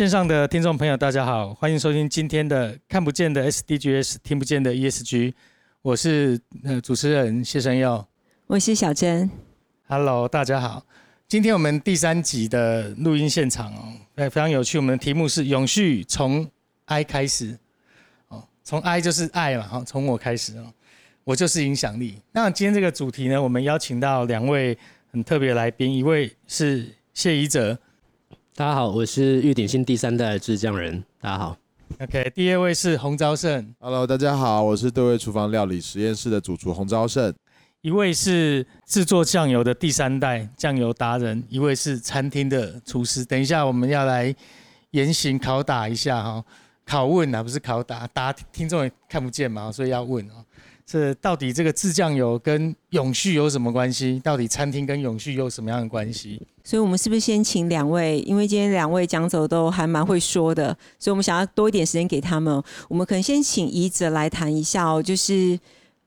线上的听众朋友，大家好，欢迎收听今天的看不见的 SDGs，听不见的 ESG，我是呃主持人谢生耀，我是小珍，Hello，大家好，今天我们第三集的录音现场哦，哎，非常有趣，我们的题目是永续从 I 开始，哦，从 I 就是爱嘛，哈，从我开始哦，我就是影响力。那今天这个主题呢，我们邀请到两位很特别来宾，一位是谢怡哲。大家好，我是玉鼎新第三代制酱人。大家好，OK。第二位是洪昭胜，Hello，大家好，我是对位厨房料理实验室的主厨洪昭胜。一位是制作酱油的第三代酱油达人，一位是餐厅的厨师。等一下我们要来严刑拷打一下哈，拷问啊，不是拷打，打听众也看不见嘛，所以要问啊。这到底这个制酱油跟永续有什么关系？到底餐厅跟永续有什么样的关系？所以，我们是不是先请两位？因为今天两位讲者都还蛮会说的，所以我们想要多一点时间给他们。我们可能先请怡哲来谈一下哦，就是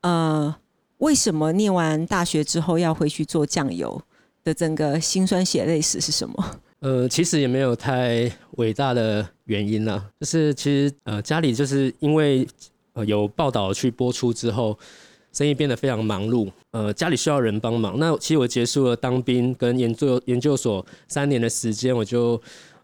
呃，为什么念完大学之后要回去做酱油的整个辛酸血泪史是什么？呃，其实也没有太伟大的原因啦，就是其实呃，家里就是因为。呃，有报道去播出之后，生意变得非常忙碌。呃，家里需要人帮忙。那其实我结束了当兵跟研究研究所三年的时间，我就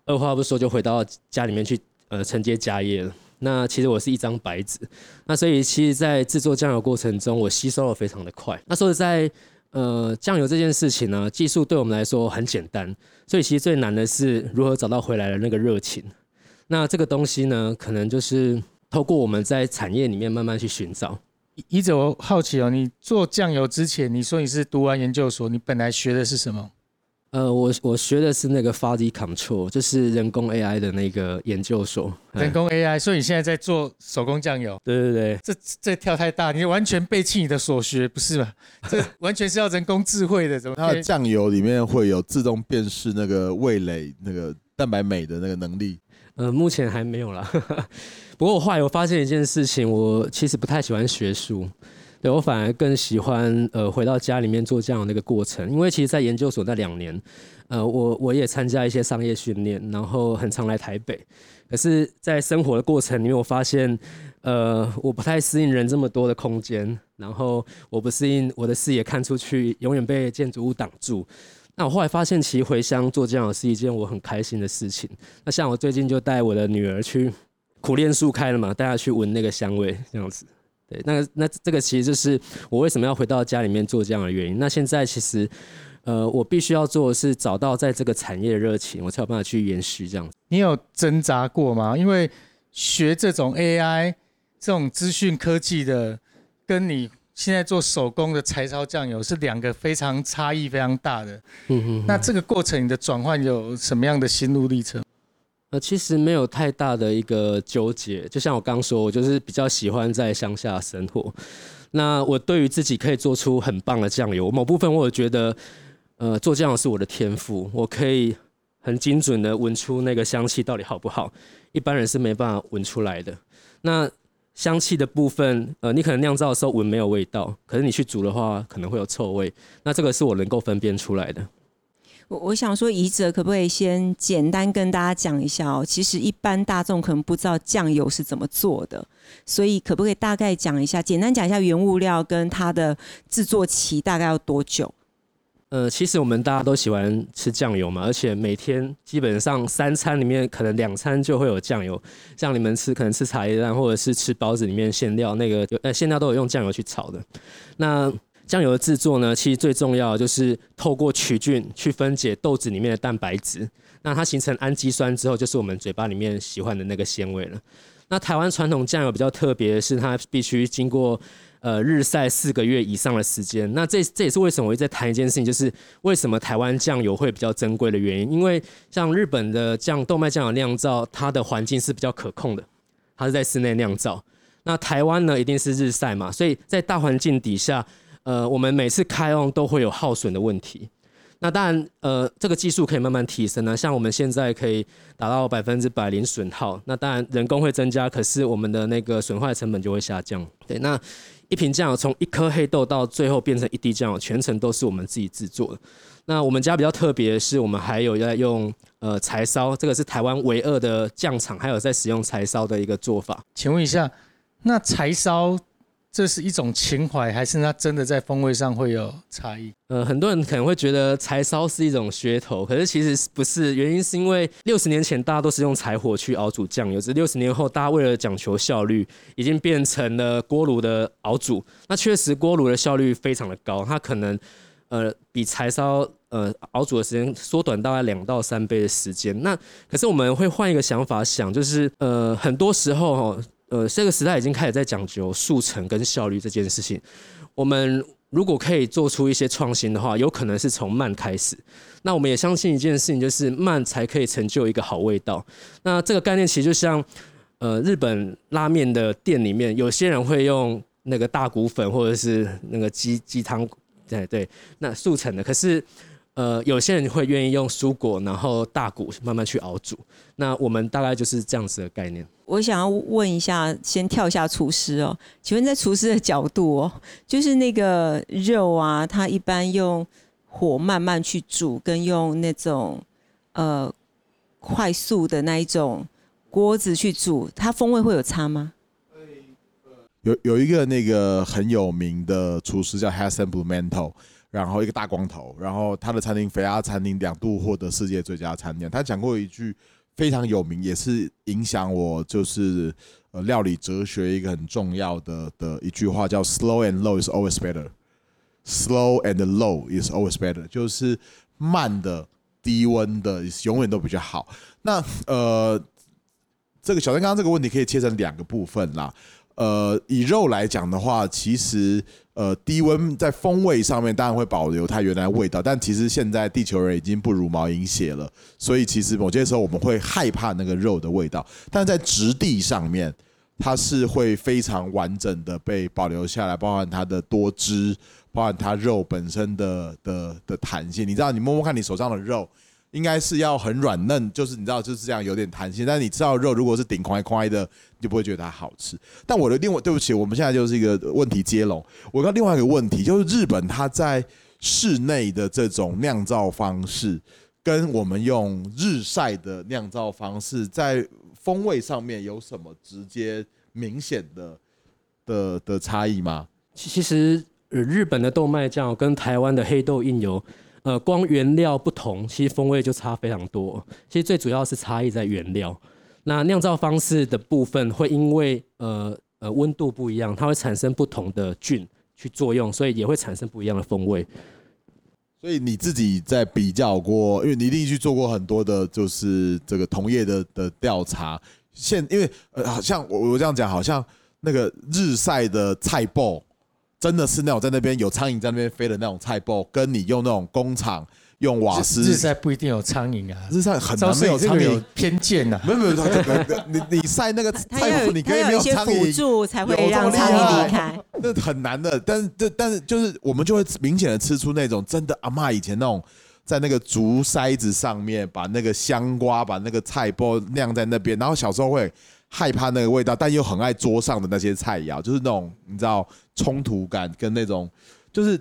二话不说就回到家里面去呃承接家业了。那其实我是一张白纸。那所以其实，在制作酱油过程中，我吸收的非常的快。那说实在，呃，酱油这件事情呢，技术对我们来说很简单。所以其实最难的是如何找到回来的那个热情。那这个东西呢，可能就是。透过我们在产业里面慢慢去寻找。一直我好奇哦，你做酱油之前，你说你是读完研究所，你本来学的是什么？呃，我我学的是那个 Fuzzy Control，就是人工 AI 的那个研究所。人工 AI，所以你现在在做手工酱油？对对对，这这跳太大，你完全背弃你的所学，不是吗？这完全是要人工智慧的，怎么？它的酱油里面会有自动辨识那个味蕾、那个蛋白酶的那个能力？呃，目前还没有啦。不过我后来我发现一件事情，我其实不太喜欢学术，对我反而更喜欢呃回到家里面做这样的一个过程。因为其实，在研究所那两年，呃，我我也参加一些商业训练，然后很常来台北。可是，在生活的过程里面，我发现，呃，我不太适应人这么多的空间，然后我不适应我的视野看出去，永远被建筑物挡住。那我后来发现，其实回乡做这样是一件我很开心的事情。那像我最近就带我的女儿去。苦练树开了嘛，带她去闻那个香味，这样子。对，那那这个其实就是我为什么要回到家里面做这样的原因。那现在其实，呃，我必须要做的是找到在这个产业的热情，我才有办法去延续这样。你有挣扎过吗？因为学这种 AI 这种资讯科技的，跟你现在做手工的柴烧酱油是两个非常差异非常大的。嗯嗯。那这个过程你的转换有什么样的心路历程？呃，其实没有太大的一个纠结，就像我刚说，我就是比较喜欢在乡下生活。那我对于自己可以做出很棒的酱油，某部分我也觉得，呃，做酱油是我的天赋，我可以很精准的闻出那个香气到底好不好，一般人是没办法闻出来的。那香气的部分，呃，你可能酿造的时候闻没有味道，可是你去煮的话可能会有臭味，那这个是我能够分辨出来的。我我想说，怡哲可不可以先简单跟大家讲一下哦？其实一般大众可能不知道酱油是怎么做的，所以可不可以大概讲一下，简单讲一下原物料跟它的制作期大概要多久？呃，其实我们大家都喜欢吃酱油嘛，而且每天基本上三餐里面可能两餐就会有酱油，像你们吃可能吃茶叶蛋或者是吃包子里面馅料那个呃馅料都有用酱油去炒的，那。酱油的制作呢，其实最重要就是透过曲菌去分解豆子里面的蛋白质，那它形成氨基酸之后，就是我们嘴巴里面喜欢的那个鲜味了。那台湾传统酱油比较特别的是，它必须经过呃日晒四个月以上的时间。那这这也是为什么我一直在谈一件事情，就是为什么台湾酱油会比较珍贵的原因。因为像日本的酱豆麦酱油酿造，它的环境是比较可控的，它是在室内酿造。那台湾呢，一定是日晒嘛，所以在大环境底下。呃，我们每次开用都会有耗损的问题。那当然，呃，这个技术可以慢慢提升呢。像我们现在可以达到百分之百零损耗。那当然，人工会增加，可是我们的那个损坏成本就会下降。对，那一瓶酱油从一颗黑豆到最后变成一滴酱油，全程都是我们自己制作的。那我们家比较特别的是，我们还有在用呃柴烧，这个是台湾唯二的酱厂，还有在使用柴烧的一个做法。请问一下，那柴烧这是一种情怀，还是它真的在风味上会有差异？呃，很多人可能会觉得柴烧是一种噱头，可是其实不是。原因是因为六十年前大家都是用柴火去熬煮酱油，只六十年后大家为了讲求效率，已经变成了锅炉的熬煮。那确实锅炉的效率非常的高，它可能呃比柴烧呃熬煮的时间缩短大概两到三倍的时间。那可是我们会换一个想法想，就是呃很多时候哈。呃，这个时代已经开始在讲究速成跟效率这件事情。我们如果可以做出一些创新的话，有可能是从慢开始。那我们也相信一件事情，就是慢才可以成就一个好味道。那这个概念其实就像，呃，日本拉面的店里面，有些人会用那个大骨粉或者是那个鸡鸡汤，对对，那速成的。可是。呃，有些人会愿意用蔬果，然后大骨慢慢去熬煮。那我们大概就是这样子的概念。我想要问一下，先跳一下厨师哦，请问在厨师的角度哦，就是那个肉啊，它一般用火慢慢去煮，跟用那种呃快速的那一种锅子去煮，它风味会有差吗？有有一个那个很有名的厨师叫 Hassan Blumenthal。然后一个大光头，然后他的餐厅肥鸭餐厅两度获得世界最佳餐点。他讲过一句非常有名，也是影响我就是呃料理哲学一个很重要的的一句话，叫 “Slow and low is always better”。Slow and low is always better，就是慢的、低温的永远都比较好。那呃，这个小陈刚刚这个问题可以切成两个部分啦。呃，以肉来讲的话，其实呃低温在风味上面当然会保留它原来味道，但其实现在地球人已经不如毛饮血了，所以其实某些时候我们会害怕那个肉的味道，但在质地上面，它是会非常完整的被保留下来，包含它的多汁，包含它肉本身的的的弹性。你知道，你摸摸看你手上的肉。应该是要很软嫩，就是你知道就是这样有点弹性。但你知道肉如果是顶块块的，你就不会觉得它好吃。但我的另外对不起，我们现在就是一个问题接龙。我刚另外一个问题就是日本它在室内的这种酿造方式，跟我们用日晒的酿造方式，在风味上面有什么直接明显的的的差异吗？其实日本的豆麦酱跟台湾的黑豆印油。呃，光原料不同，其实风味就差非常多。其实最主要是差异在原料。那酿造方式的部分，会因为呃呃温度不一样，它会产生不同的菌去作用，所以也会产生不一样的风味。所以你自己在比较过，因为你一定去做过很多的，就是这个同业的的调查。现因为呃，好像我我这样讲，好像那个日晒的菜包。真的是那种在那边有苍蝇在那边飞的那种菜包，跟你用那种工厂用瓦斯日晒不一定有苍蝇啊，日晒很难没有苍蝇偏见呐。没有没有，你你晒那个菜谱，你可以没有苍蝇才会让苍蝇离开，那很难的。但是这但是就是我们就会明显的吃出那种真的阿妈以前那种在那个竹筛子上面把那个香瓜把那个菜包晾在那边，然后小时候会。害怕那个味道，但又很爱桌上的那些菜肴，就是那种你知道冲突感跟那种，就是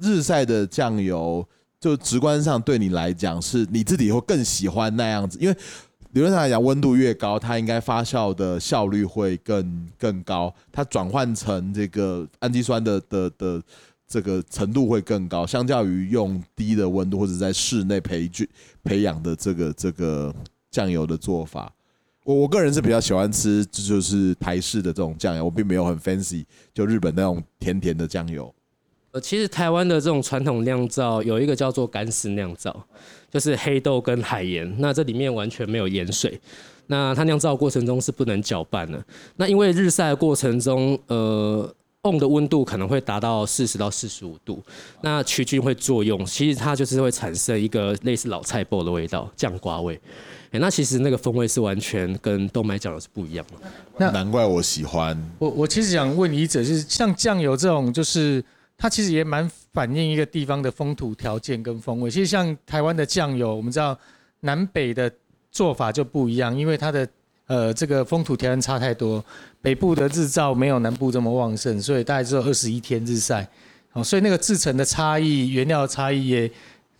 日晒的酱油，就直观上对你来讲是你自己会更喜欢那样子，因为理论上来讲，温度越高，它应该发酵的效率会更更高，它转换成这个氨基酸的的的这个程度会更高，相较于用低的温度或者在室内培菌培养的这个这个酱油的做法。我我个人是比较喜欢吃，就是台式的这种酱油，我并没有很 fancy，就日本那种甜甜的酱油。呃，其实台湾的这种传统酿造有一个叫做干式酿造，就是黑豆跟海盐，那这里面完全没有盐水，那它酿造过程中是不能搅拌的。那因为日晒的过程中，呃瓮的温度可能会达到四十到四十五度，那曲菌会作用，其实它就是会产生一个类似老菜脯的味道，酱瓜味。那其实那个风味是完全跟豆麦酱油是不一样的。那难怪我喜欢。我我其实想问一者，就是像酱油这种，就是它其实也蛮反映一个地方的风土条件跟风味。其实像台湾的酱油，我们知道南北的做法就不一样，因为它的呃，这个风土条件差太多，北部的日照没有南部这么旺盛，所以大概只有二十一天日晒。哦，所以那个制成的差异、原料的差异也，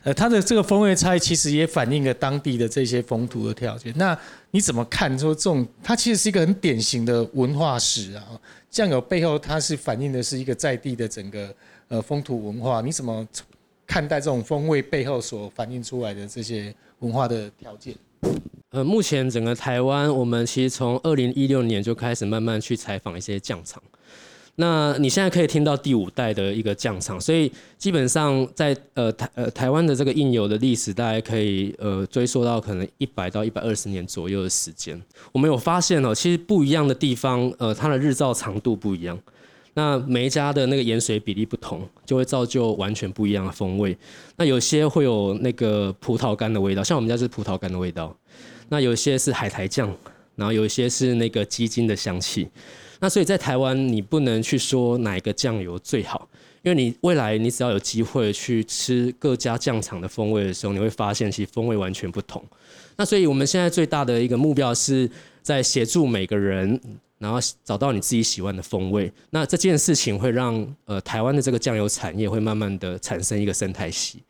呃，它的这个风味差异其实也反映了当地的这些风土的条件。那你怎么看？说这种它其实是一个很典型的文化史啊，酱油背后它是反映的是一个在地的整个呃风土文化。你怎么看待这种风味背后所反映出来的这些文化的条件？呃，目前整个台湾，我们其实从二零一六年就开始慢慢去采访一些酱厂。那你现在可以听到第五代的一个酱厂，所以基本上在呃台呃台湾的这个印油的历史，大概可以呃追溯到可能一百到一百二十年左右的时间。我们有发现哦，其实不一样的地方，呃，它的日照长度不一样，那每一家的那个盐水比例不同，就会造就完全不一样的风味。那有些会有那个葡萄干的味道，像我们家是葡萄干的味道。那有些是海苔酱，然后有一些是那个鸡精的香气。那所以在台湾，你不能去说哪一个酱油最好，因为你未来你只要有机会去吃各家酱厂的风味的时候，你会发现其实风味完全不同。那所以我们现在最大的一个目标是在协助每个人，然后找到你自己喜欢的风味。那这件事情会让呃台湾的这个酱油产业会慢慢的产生一个生态系。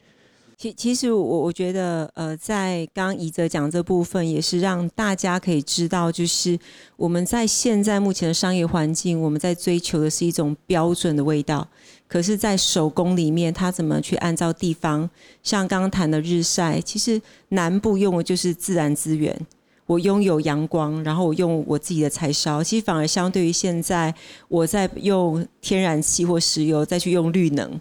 其其实我我觉得，呃，在刚刚怡哲讲这部分，也是让大家可以知道，就是我们在现在目前的商业环境，我们在追求的是一种标准的味道。可是，在手工里面，它怎么去按照地方，像刚刚谈的日晒，其实南部用的就是自然资源，我拥有阳光，然后我用我自己的柴烧，其实反而相对于现在我在用天然气或石油再去用绿能。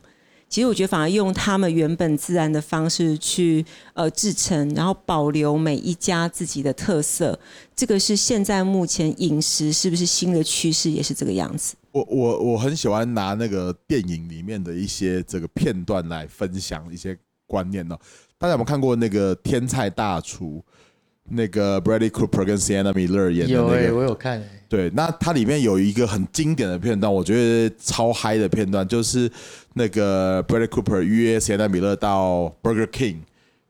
其实我觉得反而用他们原本自然的方式去呃制成，然后保留每一家自己的特色，这个是现在目前饮食是不是新的趋势也是这个样子？我我我很喜欢拿那个电影里面的一些这个片段来分享一些观念呢。大家有没有看过那个《天菜大厨》？那个 Bradley Cooper 跟 Sienna Miller 演的那个，我有看。对，那它里面有一个很经典的片段，我觉得超嗨的片段，就是那个 Bradley Cooper 约 Sienna Miller 到 Burger King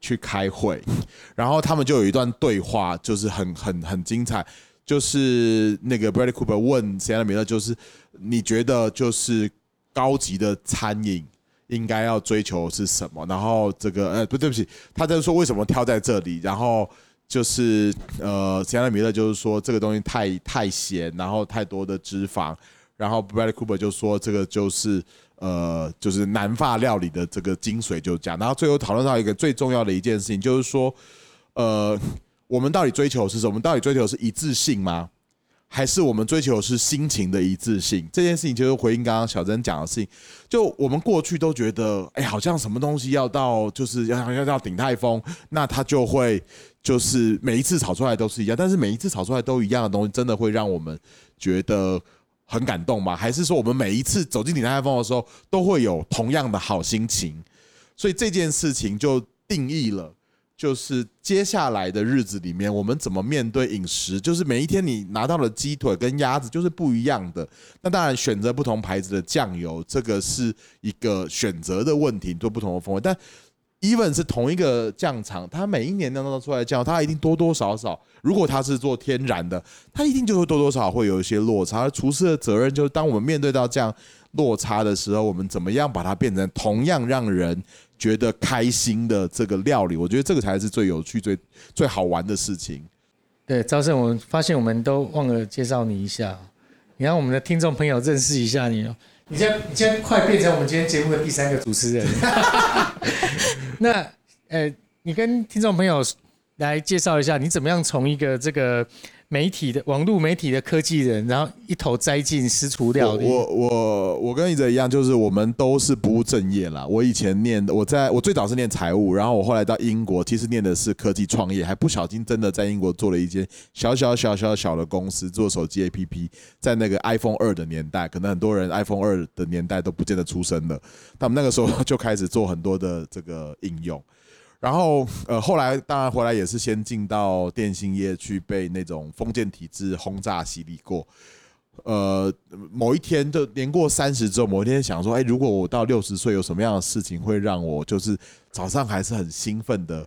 去开会，然后他们就有一段对话，就是很很很精彩。就是那个 Bradley Cooper 问 Sienna Miller，就是你觉得就是高级的餐饮应该要追求是什么？然后这个呃不对不起，他在说为什么挑在这里，然后。就是呃，香奈米勒就是说这个东西太太咸，然后太多的脂肪，然后 Brad Cooper 就说这个就是呃，就是南法料理的这个精髓就这样。然后最后讨论到一个最重要的一件事情，就是说呃，我们到底追求是什么？我们到底追求是一致性吗？还是我们追求是心情的一致性？这件事情就是回应刚刚小珍讲的事情。就我们过去都觉得，哎，好像什么东西要到就是要要要顶泰丰，那它就会。就是每一次炒出来都是一样，但是每一次炒出来都一样的东西，真的会让我们觉得很感动吗？还是说我们每一次走进鼎泰丰的时候，都会有同样的好心情？所以这件事情就定义了，就是接下来的日子里面，我们怎么面对饮食？就是每一天你拿到的鸡腿跟鸭子就是不一样的。那当然选择不同牌子的酱油，这个是一个选择的问题，做不同的风味，但。Even 是同一个酱厂，它每一年当中出来的酱，它一定多多少少，如果它是做天然的，它一定就会多多少少会有一些落差。而厨师的责任就是，当我们面对到这样落差的时候，我们怎么样把它变成同样让人觉得开心的这个料理？我觉得这个才是最有趣、最最好玩的事情。对，赵胜，我发现我们都忘了介绍你一下，你让我们的听众朋友认识一下你哦。你现在，你现在快变成我们今天节目的第三个主持人。那，呃，你跟听众朋友来介绍一下，你怎么样从一个这个。媒体的网络媒体的科技人，然后一头栽进私厨料理。我我我跟一哲一样，就是我们都是不务正业啦。我以前念，我在我最早是念财务，然后我后来到英国，其实念的是科技创业，还不小心真的在英国做了一间小小小小小的公司，做手机 APP。在那个 iPhone 二的年代，可能很多人 iPhone 二的年代都不见得出生了。他们那个时候就开始做很多的这个应用。然后，呃，后来当然回来也是先进到电信业去被那种封建体制轰炸洗礼过。呃，某一天就年过三十之后，某一天想说，哎，如果我到六十岁，有什么样的事情会让我就是早上还是很兴奋的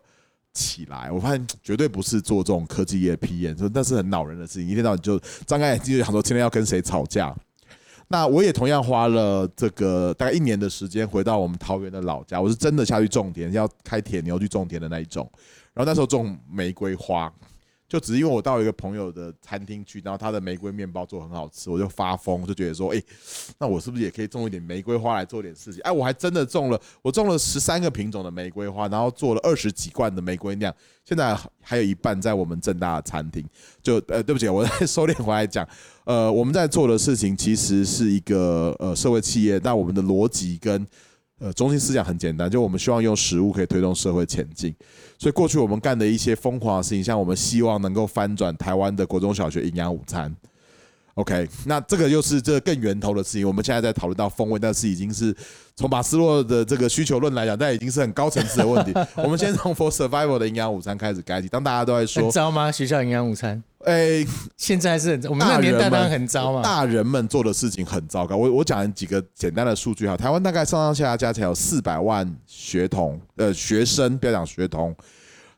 起来。我发现绝对不是做这种科技业 PM，说那是很恼人的事情，一天到晚就张开眼睛就想说今天要跟谁吵架。那我也同样花了这个大概一年的时间回到我们桃园的老家，我是真的下去种田，要开铁牛去种田的那一种。然后那时候种玫瑰花，就只是因为我到一个朋友的餐厅去，然后他的玫瑰面包做很好吃，我就发疯，就觉得说，哎，那我是不是也可以种一点玫瑰花来做点事情？哎，我还真的种了，我种了十三个品种的玫瑰花，然后做了二十几罐的玫瑰酿，现在还有一半在我们正大的餐厅。就呃，对不起，我再收敛回来讲。呃，我们在做的事情其实是一个呃社会企业，但我们的逻辑跟呃中心思想很简单，就我们希望用食物可以推动社会前进。所以过去我们干的一些疯狂的事情，像我们希望能够翻转台湾的国中小学营养午餐。OK，那这个又是这更源头的事情。我们现在在讨论到风味，但是已经是从马斯洛的这个需求论来讲，那已经是很高层次的问题。我们先从 For Survival 的营养午餐开始改起。当大家都在说糟吗？学校营养午餐？哎，现在是很我们那年代当然很糟嘛。大人们做的事情很糟糕。我我讲几个简单的数据哈，台湾大概上上下下加起来有四百万学童，呃，学生不要讲学童。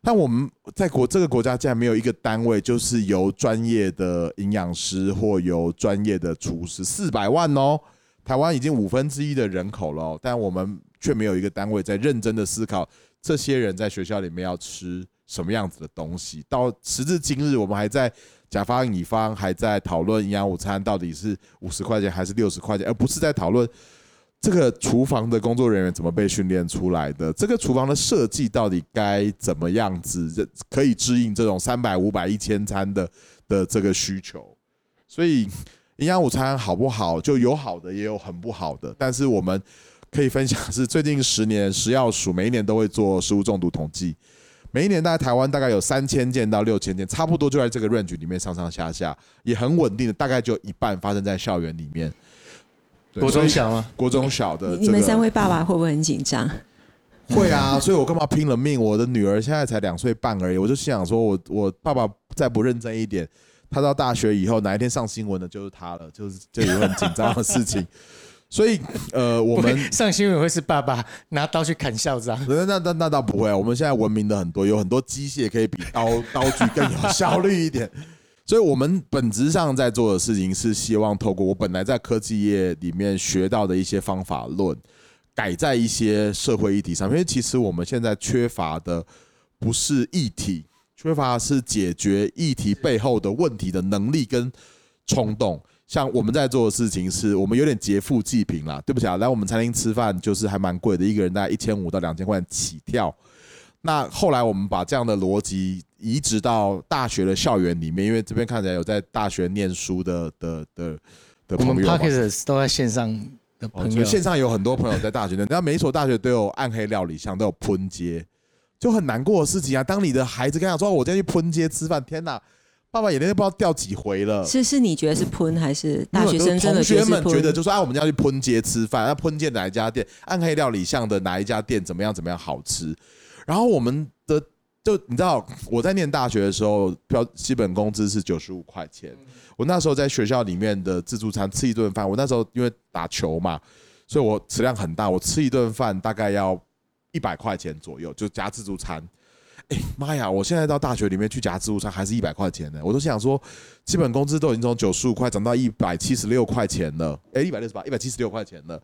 但我们在国这个国家竟然没有一个单位，就是由专业的营养师或由专业的厨师，四百万哦，台湾已经五分之一的人口了，但我们却没有一个单位在认真的思考这些人在学校里面要吃什么样子的东西。到时至今日，我们还在甲方乙方还在讨论营养午餐到底是五十块钱还是六十块钱，而不是在讨论。这个厨房的工作人员怎么被训练出来的？这个厨房的设计到底该怎么样子，可以适应这种三百、五百、一千餐的的这个需求？所以营养午餐好不好？就有好的，也有很不好的。但是我们可以分享是，最近十年食药署每一年都会做食物中毒统计，每一年大概台湾大概有三千件到六千件，差不多就在这个 range 里面上上下下，也很稳定的，大概就一半发生在校园里面。国中小吗？国中小的，你们三位爸爸会不会很紧张？会啊，所以我干嘛拼了命？我的女儿现在才两岁半而已，我就心想说，我我爸爸再不认真一点，他到大学以后哪一天上新闻的就是他了，就是这有很紧张的事情。所以呃，我们上新闻会是爸爸拿刀去砍校长？那那那那倒不会，啊我们现在文明的很多，有很多机械可以比刀刀具更有效率一点。所以，我们本质上在做的事情是希望透过我本来在科技业里面学到的一些方法论，改在一些社会议题上。因为其实我们现在缺乏的不是议题，缺乏是解决议题背后的问题的能力跟冲动。像我们在做的事情，是我们有点劫富济贫啦。对不起啊，来我们餐厅吃饭就是还蛮贵的，一个人大概一千五到两千块起跳。那后来我们把这样的逻辑移植到大学的校园里面，因为这边看起来有在大学念书的的的的朋友。我们 p a r k e 都在线上的朋友，线上有很多朋友在大学的。那每一所大学都有暗黑料理巷，都有喷街，就很难过的事情啊。当你的孩子跟他说：“我今天去喷街吃饭。”天哪，爸爸眼泪都不知道掉几回了。是是，你觉得是喷还是大学生真的？同学们觉得就说：“啊，我们要去喷街吃饭，那喷街哪一家店？暗黑料理巷的哪一家店怎么样？怎么样好吃？”然后我们的就你知道，我在念大学的时候，标基本工资是九十五块钱。我那时候在学校里面的自助餐吃一顿饭，我那时候因为打球嘛，所以我食量很大，我吃一顿饭大概要一百块钱左右，就加自助餐。哎妈呀！我现在到大学里面去夹自助餐还是一百块钱呢，我都想说，基本工资都已经从九十五块涨到一百七十六块钱了。哎，一百六十八，一百七十六块钱了。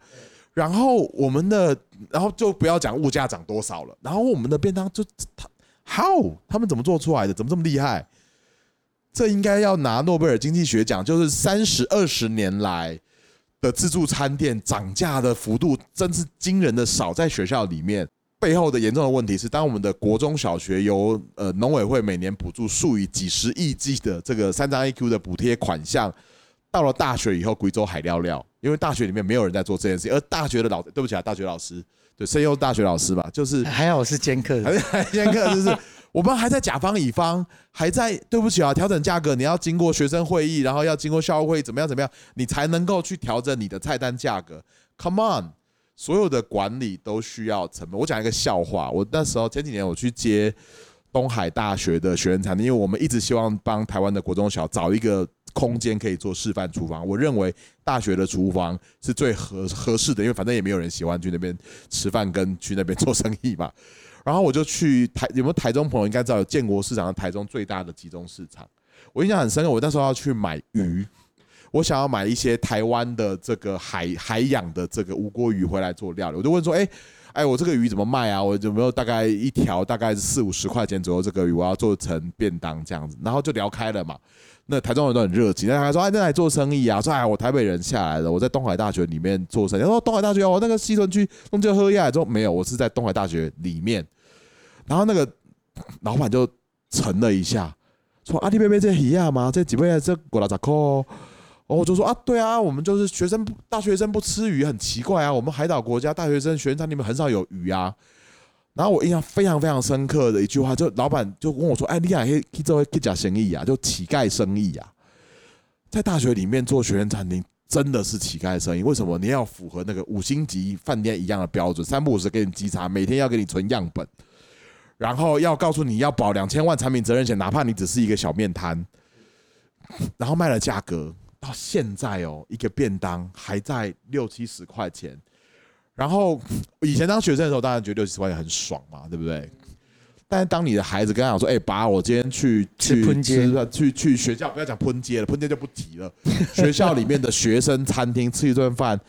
然后我们的，然后就不要讲物价涨多少了。然后我们的便当就他，how 他们怎么做出来的？怎么这么厉害？这应该要拿诺贝尔经济学奖。就是三十二十年来的自助餐店涨价的幅度真是惊人的少。在学校里面，背后的严重的问题是，当我们的国中小学由呃农委会每年补助数以几十亿计的这个三张 A Q 的补贴款项。到了大学以后，贵州海料料，因为大学里面没有人在做这件事情，而大学的老，对不起啊，大学老师，对，声优大学老师吧，就是还好我是兼课，兼课就是我们还在甲方乙方，还在对不起啊，调整价格，你要经过学生会议，然后要经过校务会议，怎么样怎么样，你才能够去调整你的菜单价格。Come on，所有的管理都需要成本。我讲一个笑话，我那时候前几年我去接东海大学的学生餐厅，因为我们一直希望帮台湾的国中小找一个。空间可以做示范厨房，我认为大学的厨房是最合合适的，因为反正也没有人喜欢去那边吃饭跟去那边做生意嘛。然后我就去台，有没有台中朋友应该知道有建国市场，台中最大的集中市场。我印象很深刻，我那时候要去买鱼，我想要买一些台湾的这个海海养的这个乌锅鱼回来做料理，我就问说，哎。哎，我这个鱼怎么卖啊？我有没有大概一条大概是四五十块钱左右？这个鱼我要做成便当这样子，然后就聊开了嘛。那台中人都很热情，那他说：“哎，那来做生意啊？”说：“哎，我台北人下来了，我在东海大学里面做生意。”他说：“东海大学哦，那个西屯区弄就喝亚。”说：“没有，我是在东海大学里面。”然后那个老板就沉了一下，说：“阿弟妹妹这鱼啊吗？这几位这过来咋扣？”我就说啊，对啊，我们就是学生，大学生不吃鱼很奇怪啊。我们海岛国家大学生学生餐里面很少有鱼啊。然后我印象非常非常深刻的一句话，就老板就问我说：“哎，你也可以做可以讲生意啊，就乞丐生意啊。在大学里面做学生餐厅真的是乞丐生意。为什么？你要符合那个五星级饭店一样的标准，三不五时给你稽查，每天要给你存样本，然后要告诉你要保两千万产品责任险，哪怕你只是一个小面摊，然后卖了价格。”到现在哦，一个便当还在六七十块钱。然后以前当学生的时候，当然觉得六七十块钱很爽嘛，对不对？但是当你的孩子跟他讲说：“哎，爸，我今天去去吃去去学校，不要讲喷街了，喷街就不提了。学校里面的学生餐厅吃一顿饭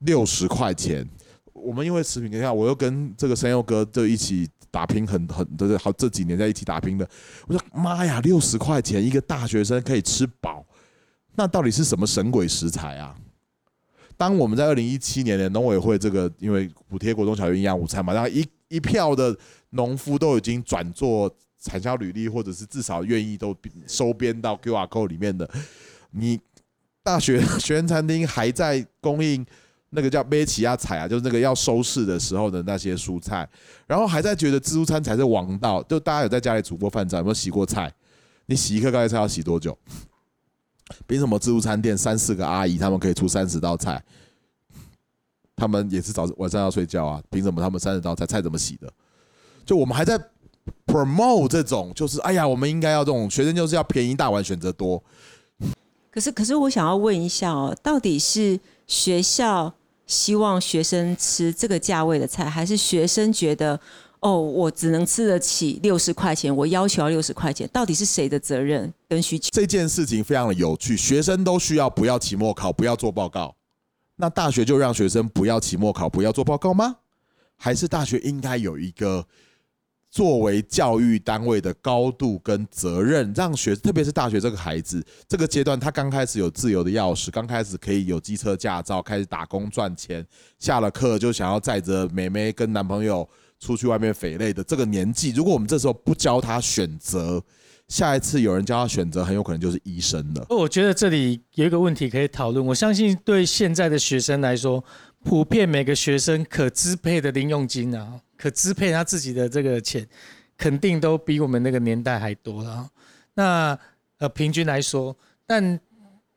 六十块钱。我们因为食品你看，我又跟这个生佑哥就一起打拼，很很就是好这几年在一起打拼的。我说妈呀，六十块钱一个大学生可以吃饱。”那到底是什么神鬼食材啊？当我们在二零一七年的农委会这个，因为补贴国中小学营养午餐嘛，然后一一票的农夫都已经转做产销履历，或者是至少愿意都收编到 QR Code 里面的，你大学学生餐厅还在供应那个叫贝奇亚彩啊，就是那个要收市的时候的那些蔬菜，然后还在觉得自助餐才是王道。就大家有在家里煮过饭，有没有洗过菜？你洗一颗高丽菜要洗多久？凭什么自助餐店三四个阿姨，他们可以出三十道菜？他们也是早晚上要睡觉啊，凭什么他们三十道菜菜怎么洗的？就我们还在 promote 这种，就是哎呀，我们应该要这种学生就是要便宜大碗选择多。可是，可是我想要问一下哦，到底是学校希望学生吃这个价位的菜，还是学生觉得？哦，我只能吃得起六十块钱，我要求要六十块钱，到底是谁的责任跟需求？这件事情非常的有趣，学生都需要不要期末考，不要做报告，那大学就让学生不要期末考，不要做报告吗？还是大学应该有一个作为教育单位的高度跟责任，让学特别是大学这个孩子这个阶段，他刚开始有自由的钥匙，刚开始可以有机车驾照，开始打工赚钱，下了课就想要载着妹妹跟男朋友。出去外面匪类的这个年纪，如果我们这时候不教他选择，下一次有人教他选择，很有可能就是医生了。我觉得这里有一个问题可以讨论。我相信对现在的学生来说，普遍每个学生可支配的零用金啊，可支配他自己的这个钱，肯定都比我们那个年代还多了。那呃，平均来说，但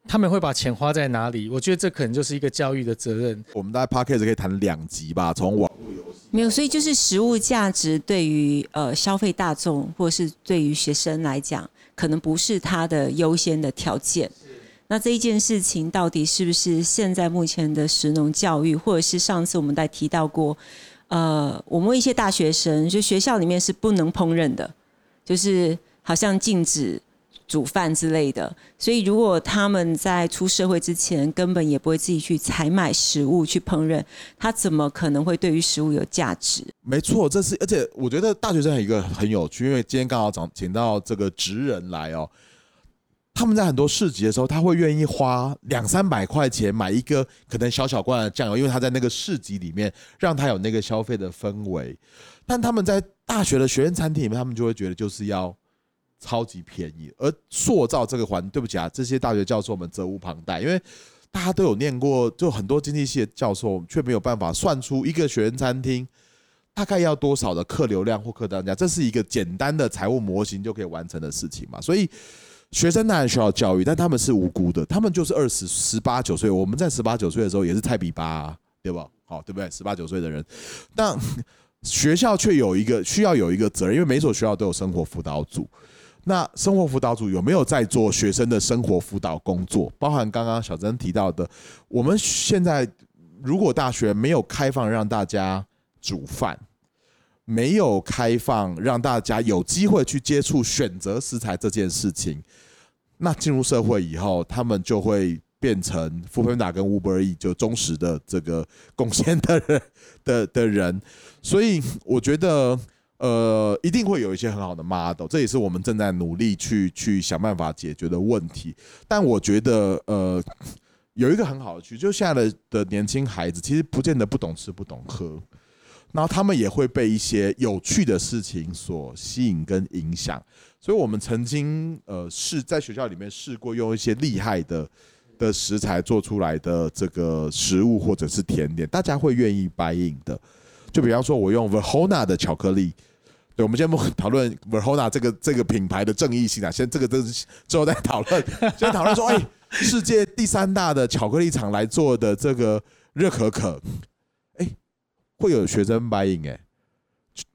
他们会把钱花在哪里？我觉得这可能就是一个教育的责任。我们大概 p a c k a g e 可以谈两集吧，从网络游戏。没有，所以就是实物价值对于呃消费大众或者是对于学生来讲，可能不是他的优先的条件。那这一件事情到底是不是现在目前的实农教育，或者是上次我们在提到过，呃，我们一些大学生就学校里面是不能烹饪的，就是好像禁止。煮饭之类的，所以如果他们在出社会之前根本也不会自己去采买食物去烹饪，他怎么可能会对于食物有价值？没错，这是而且我觉得大学生有一个很有趣，因为今天刚好找请到这个职人来哦，他们在很多市集的时候，他会愿意花两三百块钱买一个可能小小罐的酱油，因为他在那个市集里面让他有那个消费的氛围，但他们在大学的学生餐厅里面，他们就会觉得就是要。超级便宜，而塑造这个环，对不起啊，这些大学教授们责无旁贷，因为大家都有念过，就很多经济系的教授却没有办法算出一个学生餐厅大概要多少的客流量或客单价，这是一个简单的财务模型就可以完成的事情嘛。所以学生当然需要教育，但他们是无辜的，他们就是二十十八九岁，我们在十八九岁的时候也是菜比八，对吧？好，对不对？十八九岁的人，但学校却有一个需要有一个责任，因为每所学校都有生活辅导组。那生活辅导组有没有在做学生的生活辅导工作？包含刚刚小曾提到的，我们现在如果大学没有开放让大家煮饭，没有开放让大家有机会去接触选择食材这件事情。那进入社会以后，他们就会变成富平达跟 Uber E 就忠实的这个贡献的人的的人，所以我觉得呃一定会有一些很好的 model，这也是我们正在努力去去想办法解决的问题。但我觉得呃有一个很好的区，就现在的的年轻孩子其实不见得不懂吃不懂喝，然后他们也会被一些有趣的事情所吸引跟影响。所以我们曾经呃试在学校里面试过用一些厉害的的食材做出来的这个食物或者是甜点，大家会愿意 buy in 的。就比方说，我用 Verona 的巧克力，对，我们先不讨论 Verona 这个这个品牌的正义性啊，先这个这之后再讨论。先讨论说，哎，世界第三大的巧克力厂来做的这个热可可，哎，会有学生 buy in 哎。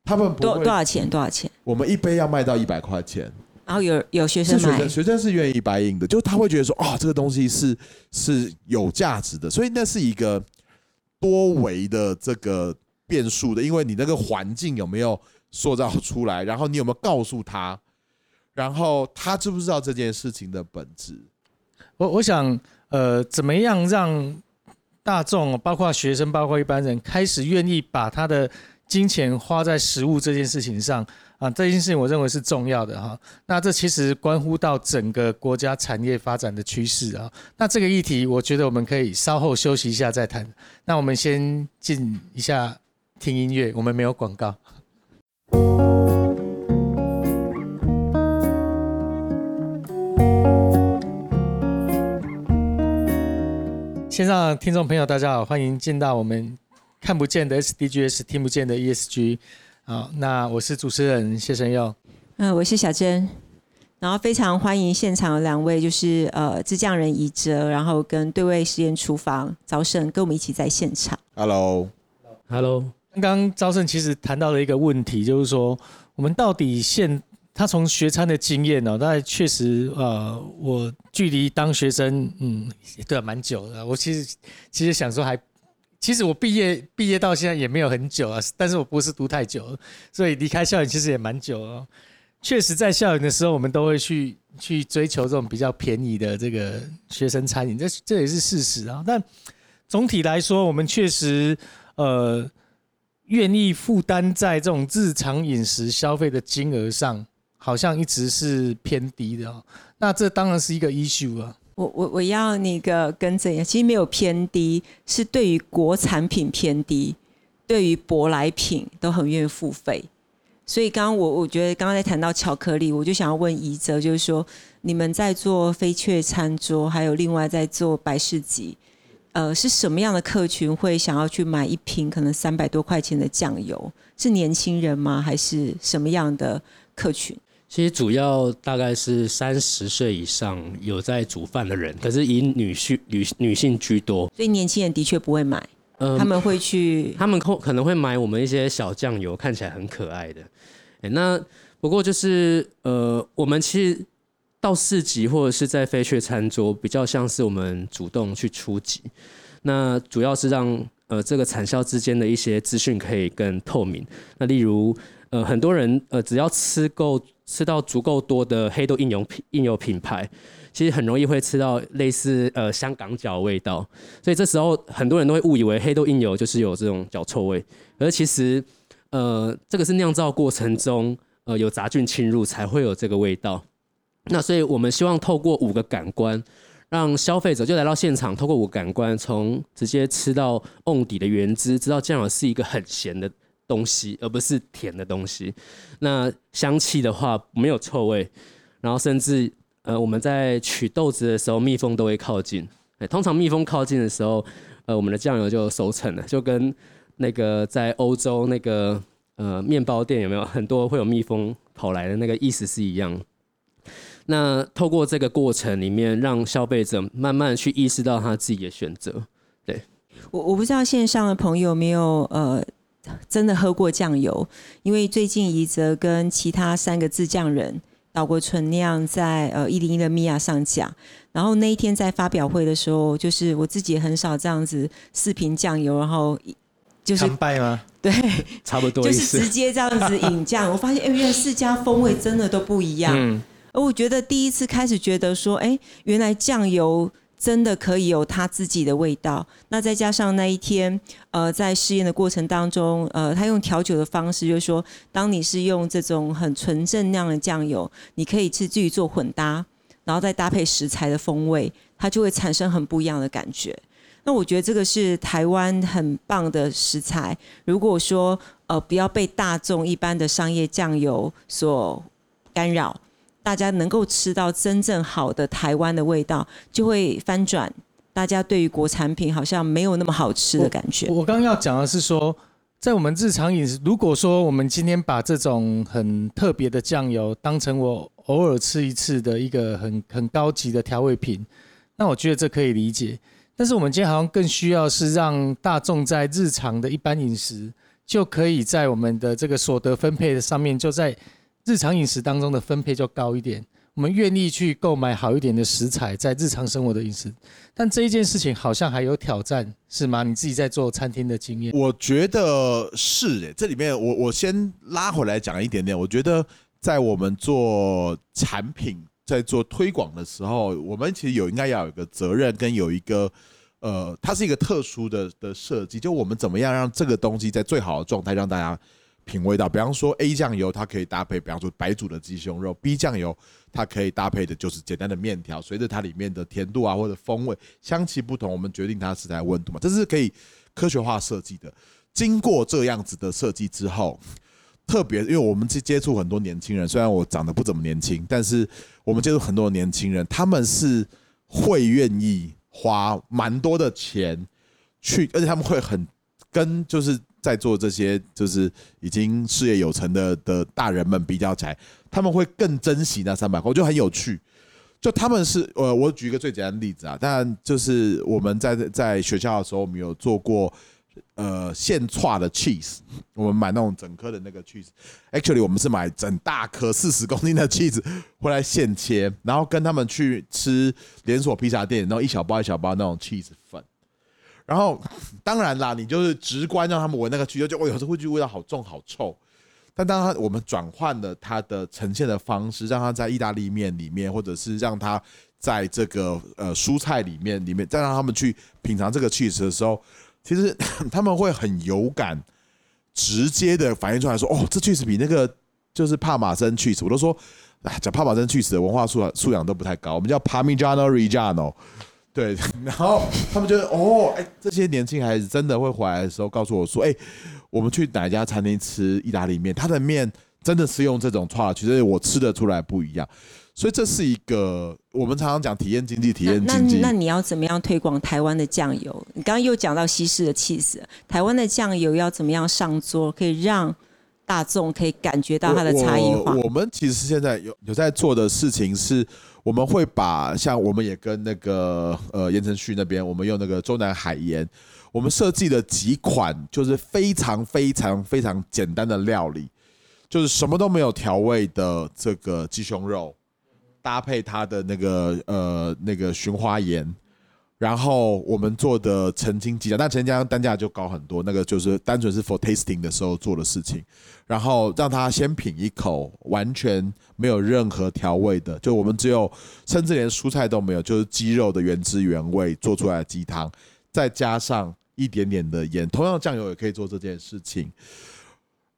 他们多多少钱？多少钱？我们一杯要卖到一百块钱，然后有有学生买，学生是愿意白印的，就他会觉得说，哦，这个东西是是有价值的，所以那是一个多维的这个变数的，因为你那个环境有没有塑造出来，然后你有没有告诉他，然后他知不知道这件事情的本质？我我想，呃，怎么样让大众，包括学生，包括一般人，开始愿意把他的。金钱花在食物这件事情上啊，这件事情我认为是重要的哈。那这其实关乎到整个国家产业发展的趋势啊。那这个议题，我觉得我们可以稍后休息一下再谈。那我们先进一下听音乐，我们没有广告。线上听众朋友，大家好，欢迎进到我们。看不见的 SDGs，听不见的 ESG，好，那我是主持人谢神佑，嗯，我是小珍，然后非常欢迎现场两位，就是呃制匠人宜哲，然后跟对位实验厨房招胜跟我们一起在现场。Hello，Hello，刚刚招胜其实谈到了一个问题，就是说我们到底现他从学餐的经验呢，那确实呃，我距离当学生嗯对蛮久的，我其实其实想说还。其实我毕业毕业到现在也没有很久啊，但是我不是读太久，所以离开校园其实也蛮久了。确实，在校园的时候，我们都会去去追求这种比较便宜的这个学生餐饮，这这也是事实啊。但总体来说，我们确实呃愿意负担在这种日常饮食消费的金额上，好像一直是偏低的哦。那这当然是一个 issue 啊。我我我要那个跟正一其实没有偏低，是对于国产品偏低，对于舶来品都很愿意付费。所以刚刚我我觉得刚刚在谈到巧克力，我就想要问怡泽，就是说你们在做飞雀餐桌，还有另外在做百事集，呃，是什么样的客群会想要去买一瓶可能三百多块钱的酱油？是年轻人吗？还是什么样的客群？其实主要大概是三十岁以上有在煮饭的人，可是以女性女女性居多，所以年轻人的确不会买，他们会去，他们可可能会买我们一些小酱油，看起来很可爱的。那不过就是呃，我们其实到市集或者是在飞雀餐桌，比较像是我们主动去出击，那主要是让呃这个产销之间的一些资讯可以更透明。那例如呃很多人呃只要吃够。吃到足够多的黑豆应用品应用品牌，其实很容易会吃到类似呃香港脚味道，所以这时候很多人都会误以为黑豆应油就是有这种脚臭味，而其实呃这个是酿造过程中呃有杂菌侵入才会有这个味道。那所以我们希望透过五个感官，让消费者就来到现场，透过五感官，从直接吃到瓮底的原汁，知道酱油是一个很咸的。东西，而不是甜的东西。那香气的话，没有臭味。然后甚至，呃，我们在取豆子的时候，蜜蜂都会靠近。通常蜜蜂靠近的时候，呃，我们的酱油就收成了。就跟那个在欧洲那个呃面包店有没有很多会有蜜蜂跑来的那个意思是一样。那透过这个过程里面，让消费者慢慢去意识到他自己的选择。对我，我不知道线上的朋友没有呃。真的喝过酱油，因为最近宜泽跟其他三个自酱人岛国纯酿在呃一零一的米娅上架，然后那一天在发表会的时候，就是我自己也很少这样子四瓶酱油，然后就就是参拜吗？对，差不多。就是直接这样子引酱。我发现，哎、原来四家风味真的都不一样。嗯，而我觉得第一次开始觉得说，哎、原来酱油真的可以有它自己的味道。那再加上那一天，呃，在试验的过程当中，呃，他用调酒的方式，就是说，当你是用这种很纯正酿的酱油，你可以去自己做混搭，然后再搭配食材的风味，它就会产生很不一样的感觉。那我觉得这个是台湾很棒的食材。如果说呃不要被大众一般的商业酱油所干扰，大家能够吃到真正好的台湾的味道，就会翻转大家对于国产品好像没有那么好吃的感觉。我刚刚要讲的是说，在我们日常饮食，如果说我们今天把这种很特别的酱油当成我偶尔吃一次的一个很很高级的调味品，那我觉得这可以理解。但是我们今天好像更需要是让大众在日常的一般饮食，就可以在我们的这个所得分配的上面，就在日常饮食当中的分配就高一点。我们愿意去购买好一点的食材，在日常生活的饮食。但这一件事情好像还有挑战，是吗？你自己在做餐厅的经验，我觉得是诶，这里面我我先拉回来讲一点点。我觉得在我们做产品、在做推广的时候，我们其实有应该要有一个责任，跟有一个呃，它是一个特殊的的设计，就我们怎么样让这个东西在最好的状态让大家品味到。比方说 A 酱油，它可以搭配，比方说白煮的鸡胸肉；B 酱油，它可以搭配的就是简单的面条，随着它里面的甜度啊或者风味香气不同，我们决定它食材温度嘛，这是可以科学化设计的。经过这样子的设计之后，特别因为我们去接触很多年轻人，虽然我长得不怎么年轻，但是我们接触很多年轻人，他们是会愿意花蛮多的钱去，而且他们会很跟就是在做这些就是已经事业有成的的大人们比较起来，他们会更珍惜那三百块，我觉得很有趣。就他们是呃，我举一个最简单的例子啊，当然就是我们在在学校的时候，我们有做过呃现串的 cheese，我们买那种整颗的那个 cheese。Actually，我们是买整大颗四十公斤的 cheese 回来现切，然后跟他们去吃连锁披萨店，然后一小包一小包那种 cheese 粉。然后当然啦，你就是直观让他们闻那个 cheese，就哦，有时候会觉得味道好重好臭。但当他我们转换了它的呈现的方式，让它在意大利面里面，或者是让它在这个呃蔬菜里面里面，再让他们去品尝这个 cheese 的时候，其实 他们会很有感，直接的反映出来说，哦，这 cheese 比那个就是帕玛森 cheese，我都说，啊，讲帕玛森 cheese 的文化素养素养都不太高，我们叫 Parmigiano Reggiano。对，然后他们觉得哦，哎，这些年轻孩子真的会回来的时候告诉我说，哎，我们去哪家餐厅吃意大利面，它的面真的是用这种串，其实我吃得出来不一样。所以这是一个我们常常讲体验经济，体验那经济。那你要怎么样推广台湾的酱油？你刚刚又讲到西式的 cheese，台湾的酱油要怎么样上桌，可以让大众可以感觉到它的差异化我？我们其实现在有有在做的事情是，我们会把像我们也跟那个呃盐城旭那边，我们用那个中南海盐，我们设计了几款就是非常非常非常简单的料理，就是什么都没有调味的这个鸡胸肉，搭配它的那个呃那个寻花盐。然后我们做的澄清鸡酱，但澄清鸡酱单价就高很多，那个就是单纯是 for tasting 的时候做的事情。然后让他先品一口，完全没有任何调味的，就我们只有甚至连蔬菜都没有，就是鸡肉的原汁原味做出来的鸡汤，再加上一点点的盐，同样的酱油也可以做这件事情，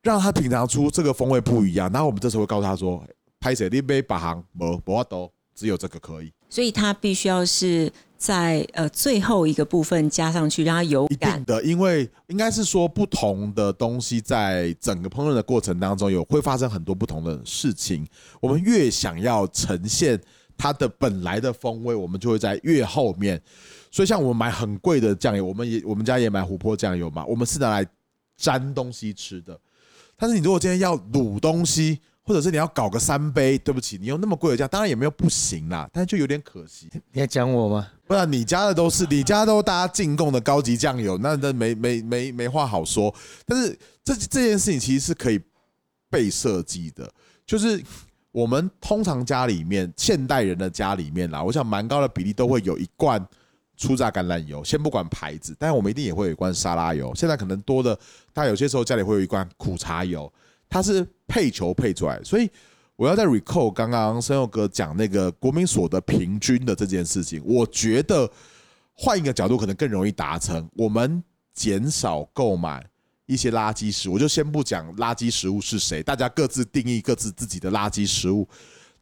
让他品尝出这个风味不一样。然后我们这时候会告诉他说：“拍谁你杯把行没不都只有这个可以。”所以它必须要是在呃最后一个部分加上去，让它有一感定。的，因为应该是说不同的东西在整个烹饪的过程当中有会发生很多不同的事情。我们越想要呈现它的本来的风味，我们就会在越后面。所以像我们买很贵的酱油，我们也我们家也买琥珀酱油嘛，我们是拿来沾东西吃的。但是你如果今天要卤东西，或者是你要搞个三杯，对不起，你用那么贵的价，当然也没有不行啦，但是就有点可惜。你在讲我吗？不然你家的都是你家都大家进贡的高级酱油，那那没没没没话好说。但是这这件事情其实是可以被设计的，就是我们通常家里面现代人的家里面啦，我想蛮高的比例都会有一罐初榨橄榄油，先不管牌子，但我们一定也会有一罐沙拉油。现在可能多的，大家有些时候家里会有一罐苦茶油，它是配球配出来，所以我要在 recall 刚刚生佑哥讲那个国民所得平均的这件事情，我觉得换一个角度可能更容易达成。我们减少购买一些垃圾食物，我就先不讲垃圾食物是谁，大家各自定义各自自己的垃圾食物，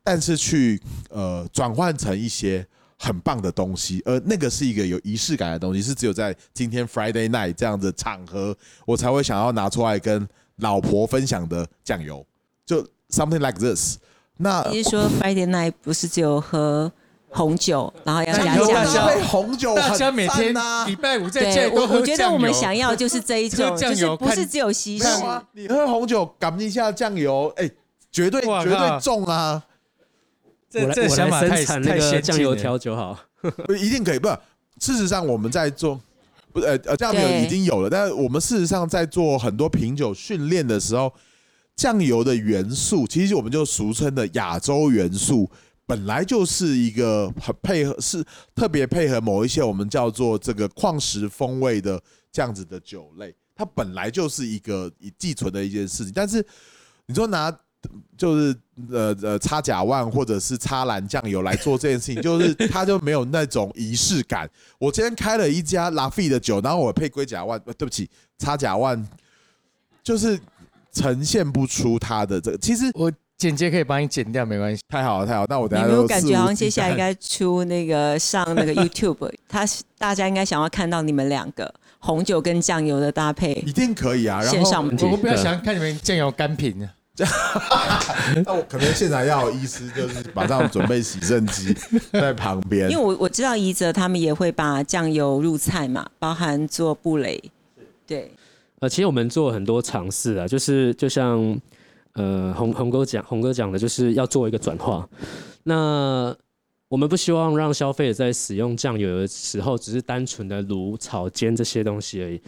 但是去呃转换成一些。很棒的东西，而那个是一个有仪式感的东西，是只有在今天 Friday night 这样的场合，我才会想要拿出来跟老婆分享的酱油，就 something like this。那你是说 Friday night 不是只有喝红酒，然后要加油酱油？红酒大家每天礼拜五在家对，里都喝我我觉得我们想要就是这一种，就是油不是只有稀释没。有啊，你喝红酒赶一下酱油，哎，绝对绝对靠重啊，我来这这我来生想法太产那个太先酱油调酒好。不 一定可以。不，事实上我们在做，不呃呃酱油对已经有了，但是我们事实上在做很多品酒训练的时候，酱油的元素，其实我们就俗称的亚洲元素，本来就是一个很配合，是特别配合某一些我们叫做这个矿石风味的这样子的酒类，它本来就是一个以寄存的一件事情。但是你说拿就是呃呃擦甲万或者是擦蓝酱油来做这件事情，就是 他就没有那种仪式感。我今天开了一家拉菲的酒，然后我配龟甲万，呃对不起，擦甲万，就是呈现不出它的这个。其实我剪接可以帮你剪掉，没关系。太好了，太好了，那我等下就有没有感觉好像接下来应该出那个上那个 YouTube，他大家应该想要看到你们两个红酒跟酱油的搭配一定可以啊。然后线上我我比较想看你们酱油干品呢。那我可能现在要有医师，就是马上准备洗肾机在旁边因为。我我知道怡泽他们也会把酱油入菜嘛，包含做布雷，对，呃，其实我们做很多尝试啊，就是就像呃红红哥讲红哥讲的，就是要做一个转化。那我们不希望让消费者在使用酱油的时候，只是单纯的卤、炒、煎这些东西而已。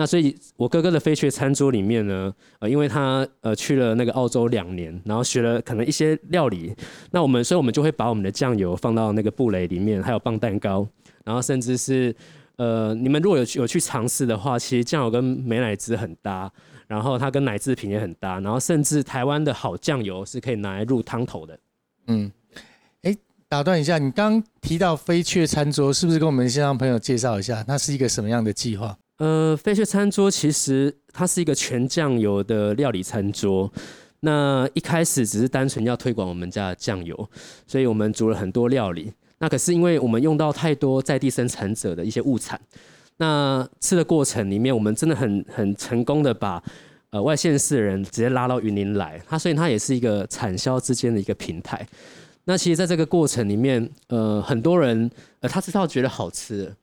那所以，我哥哥的飞雀餐桌里面呢，呃，因为他呃去了那个澳洲两年，然后学了可能一些料理，那我们所以我们就会把我们的酱油放到那个布雷里面，还有棒蛋糕，然后甚至是呃，你们如果有有去尝试的话，其实酱油跟美乃滋很搭，然后它跟奶制品也很搭，然后甚至台湾的好酱油是可以拿来入汤头的。嗯，哎，打断一下，你刚提到飞雀餐桌，是不是跟我们线上朋友介绍一下，那是一个什么样的计划？呃，飞雪餐桌其实它是一个全酱油的料理餐桌。那一开始只是单纯要推广我们家的酱油，所以我们煮了很多料理。那可是因为我们用到太多在地生产者的一些物产，那吃的过程里面，我们真的很很成功的把呃外县市的人直接拉到云林来，它所以它也是一个产销之间的一个平台。那其实在这个过程里面，呃，很多人呃他知道觉得好吃。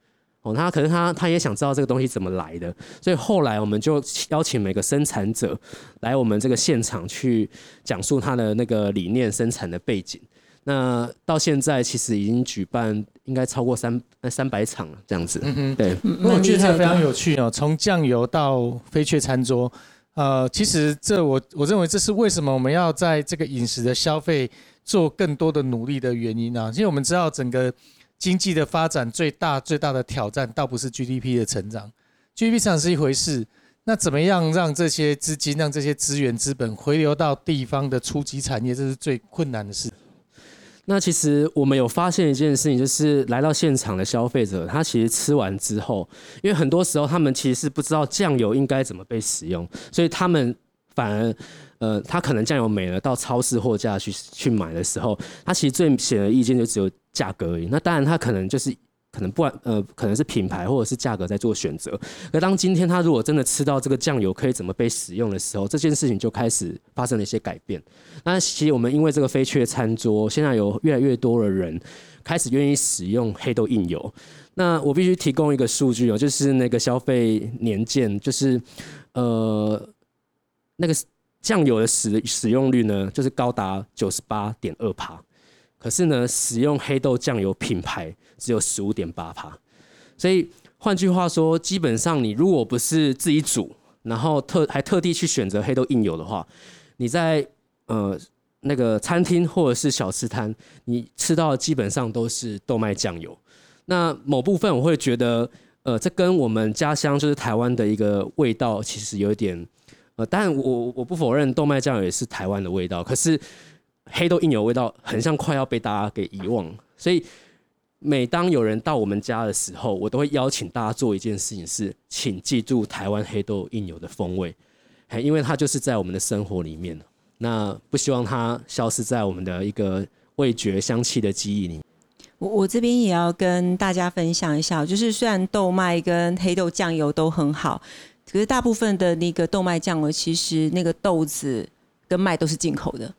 哦，他可能他他也想知道这个东西怎么来的，所以后来我们就邀请每个生产者来我们这个现场去讲述他的那个理念、生产的背景。那到现在其实已经举办应该超过三三百场了，这样子。对，我觉得厉害的这非常有趣哦，从酱油到飞雀餐桌，呃，其实这我我认为这是为什么我们要在这个饮食的消费做更多的努力的原因啊。因为我们知道整个经济的发展最大最大的挑战，倒不是 GDP 的成长，GDP 成长是一回事，那怎么样让这些资金、让这些资源、资本回流到地方的初级产业，这是最困难的事。那其实我们有发现一件事情，就是来到现场的消费者，他其实吃完之后，因为很多时候他们其实是不知道酱油应该怎么被使用，所以他们反而，呃，他可能酱油没了，到超市货架去去买的时候，他其实最显而易见就只有价格而已。那当然他可能就是。可能不管呃，可能是品牌或者是价格在做选择。而当今天他如果真的吃到这个酱油可以怎么被使用的时候，这件事情就开始发生了一些改变。那其实我们因为这个飞雀餐桌，现在有越来越多的人开始愿意使用黑豆印油。那我必须提供一个数据哦，就是那个消费年鉴，就是呃那个酱油的使使用率呢，就是高达九十八点二帕。可是呢，使用黑豆酱油品牌只有十五点八帕，所以换句话说，基本上你如果不是自己煮，然后特还特地去选择黑豆印油的话，你在呃那个餐厅或者是小吃摊，你吃到的基本上都是豆麦酱油。那某部分我会觉得，呃，这跟我们家乡就是台湾的一个味道其实有一点，呃，当然我我不否认豆麦酱油也是台湾的味道，可是黑豆印油味道很像快要被大家给遗忘，所以每当有人到我们家的时候，我都会邀请大家做一件事情，是请记住台湾黑豆印油的风味，嘿，因为它就是在我们的生活里面那不希望它消失在我们的一个味觉香气的记忆里。我我这边也要跟大家分享一下，就是虽然豆麦跟黑豆酱油都很好，可是大部分的那个豆麦酱油，其实那个豆子跟麦都是进口的。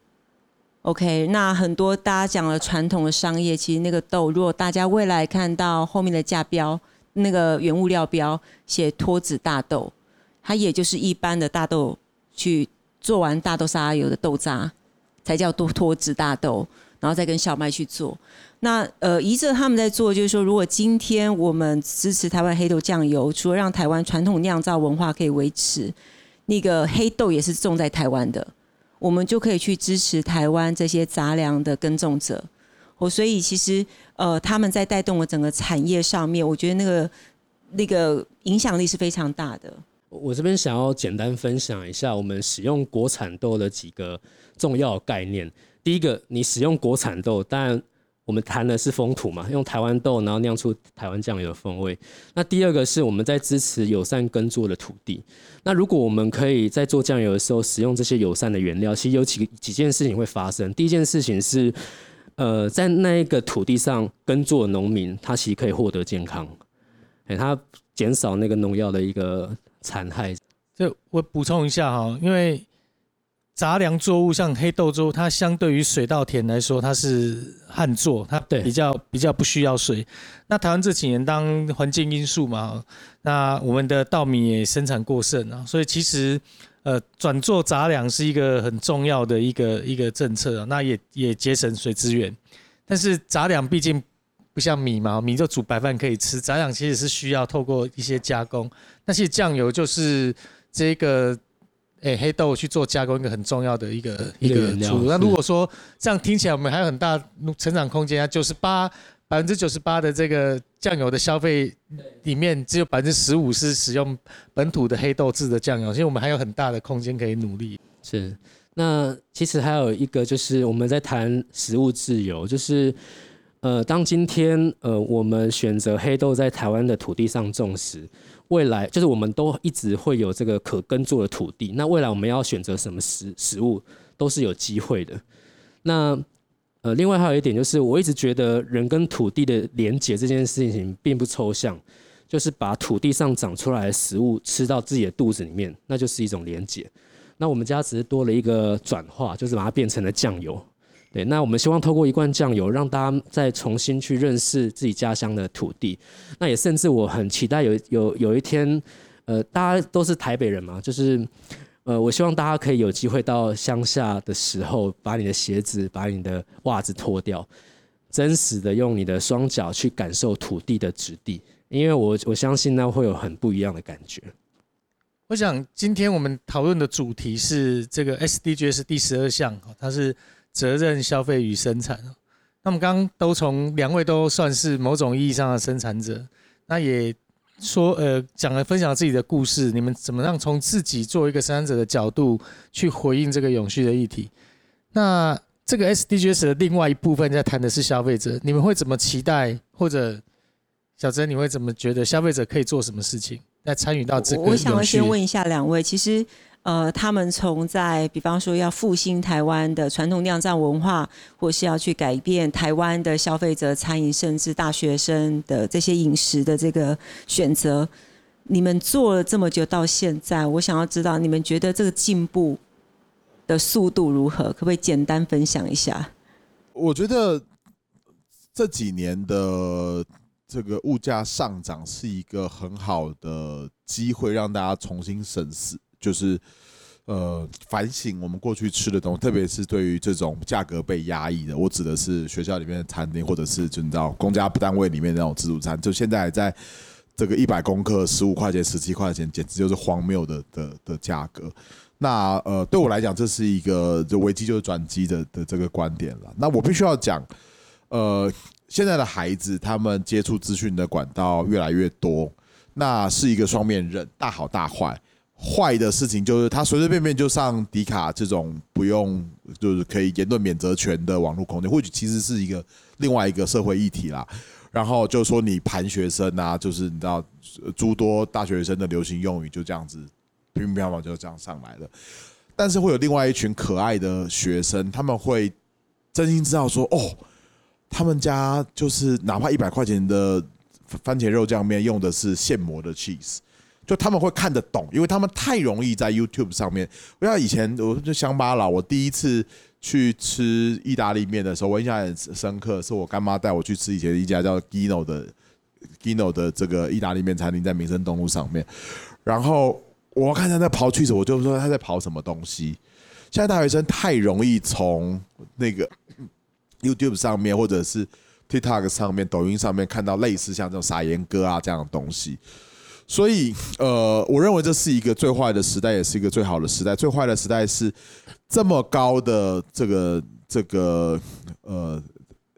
OK，那很多大家讲了传统的商业，其实那个豆，如果大家未来看到后面的价标，那个原物料标写脱脂大豆，它也就是一般的大豆去做完大豆沙拉油的豆渣，才叫脱脱脂大豆，然后再跟小麦去做。那呃，一着他们在做，就是说，如果今天我们支持台湾黑豆酱油，除了让台湾传统酿造文化可以维持，那个黑豆也是种在台湾的。我们就可以去支持台湾这些杂粮的耕种者，我，所以其实呃，他们在带动了整个产业上面，我觉得那个那个影响力是非常大的。我这边想要简单分享一下我们使用国产豆的几个重要概念。第一个，你使用国产豆，当然。我们谈的是风土嘛，用台湾豆，然后酿出台湾酱油的风味。那第二个是我们在支持友善耕作的土地。那如果我们可以在做酱油的时候使用这些友善的原料，其实有几几件事情会发生。第一件事情是，呃，在那一个土地上耕作的农民，他其实可以获得健康，哎，他减少那个农药的一个残害。这我补充一下哈，因为。杂粮作物像黑豆粥，它相对于水稻田来说，它是旱作，它比较比较不需要水。那台湾这几年当环境因素嘛，那我们的稻米也生产过剩啊，所以其实呃转做杂粮是一个很重要的一个一个政策啊，那也也节省水资源。但是杂粮毕竟不像米嘛，米就煮白饭可以吃，杂粮其实是需要透过一些加工。那其实酱油就是这个。哎，黑豆去做加工，一个很重要的一个一个出。那如果说这样听起来，我们还有很大成长空间啊！九十八百分之九十八的这个酱油的消费里面，只有百分之十五是使用本土的黑豆制的酱油，所以我们还有很大的空间可以努力。是，那其实还有一个就是我们在谈食物自由，就是呃，当今天呃我们选择黑豆在台湾的土地上种时。未来就是我们都一直会有这个可耕作的土地，那未来我们要选择什么食食物都是有机会的。那呃，另外还有一点就是，我一直觉得人跟土地的连结这件事情并不抽象，就是把土地上长出来的食物吃到自己的肚子里面，那就是一种连结。那我们家只是多了一个转化，就是把它变成了酱油。对，那我们希望透过一罐酱油，让大家再重新去认识自己家乡的土地。那也甚至我很期待有有有一天，呃，大家都是台北人嘛，就是，呃，我希望大家可以有机会到乡下的时候，把你的鞋子、把你的袜子脱掉，真实的用你的双脚去感受土地的质地，因为我我相信那会有很不一样的感觉。我想今天我们讨论的主题是这个 SDGs 第十二项，它是。责任消费与生产那么刚刚都从两位都算是某种意义上的生产者，那也说呃讲了分享自己的故事，你们怎么样从自己作为一个生产者的角度去回应这个永续的议题？那这个 SDGs 的另外一部分在谈的是消费者，你们会怎么期待？或者小珍你会怎么觉得消费者可以做什么事情来参与到这个？我想要先问一下两位，其实。呃，他们从在比方说要复兴台湾的传统酿造文化，或是要去改变台湾的消费者、餐饮，甚至大学生的这些饮食的这个选择，你们做了这么久到现在，我想要知道你们觉得这个进步的速度如何？可不可以简单分享一下？我觉得这几年的这个物价上涨是一个很好的机会，让大家重新审视。就是，呃，反省我们过去吃的东西，特别是对于这种价格被压抑的，我指的是学校里面的餐厅，或者是就你知道公家单位里面那种自助餐，就现在在这个一百公克十五块钱、十七块钱，简直就是荒谬的的的价格。那呃，对我来讲，这是一个就危机就是转机的的这个观点了。那我必须要讲，呃，现在的孩子他们接触资讯的管道越来越多，那是一个双面刃，大好大坏。坏的事情就是他随随便便就上迪卡这种不用就是可以言论免责权的网络空间，或许其实是一个另外一个社会议题啦。然后就说你盘学生啊，就是你知道诸多大学生的流行用语就这样子乒乒乓乓就这样上来了。但是会有另外一群可爱的学生，他们会真心知道说哦，他们家就是哪怕一百块钱的番茄肉酱面用的是现磨的 cheese。就他们会看得懂，因为他们太容易在 YouTube 上面。不像以前，我就乡巴佬。我第一次去吃意大利面的时候，我印象很深刻，是我干妈带我去吃以前一家叫 Gino 的 Gino 的这个意大利面餐厅，在民生东路上面。然后我看他在刨 cheese，我就说他在刨什么东西。现在大学生太容易从那个 YouTube 上面，或者是 TikTok 上面、抖音上面看到类似像这种撒盐哥啊这样的东西。所以，呃，我认为这是一个最坏的时代，也是一个最好的时代。最坏的时代是这么高的这个这个呃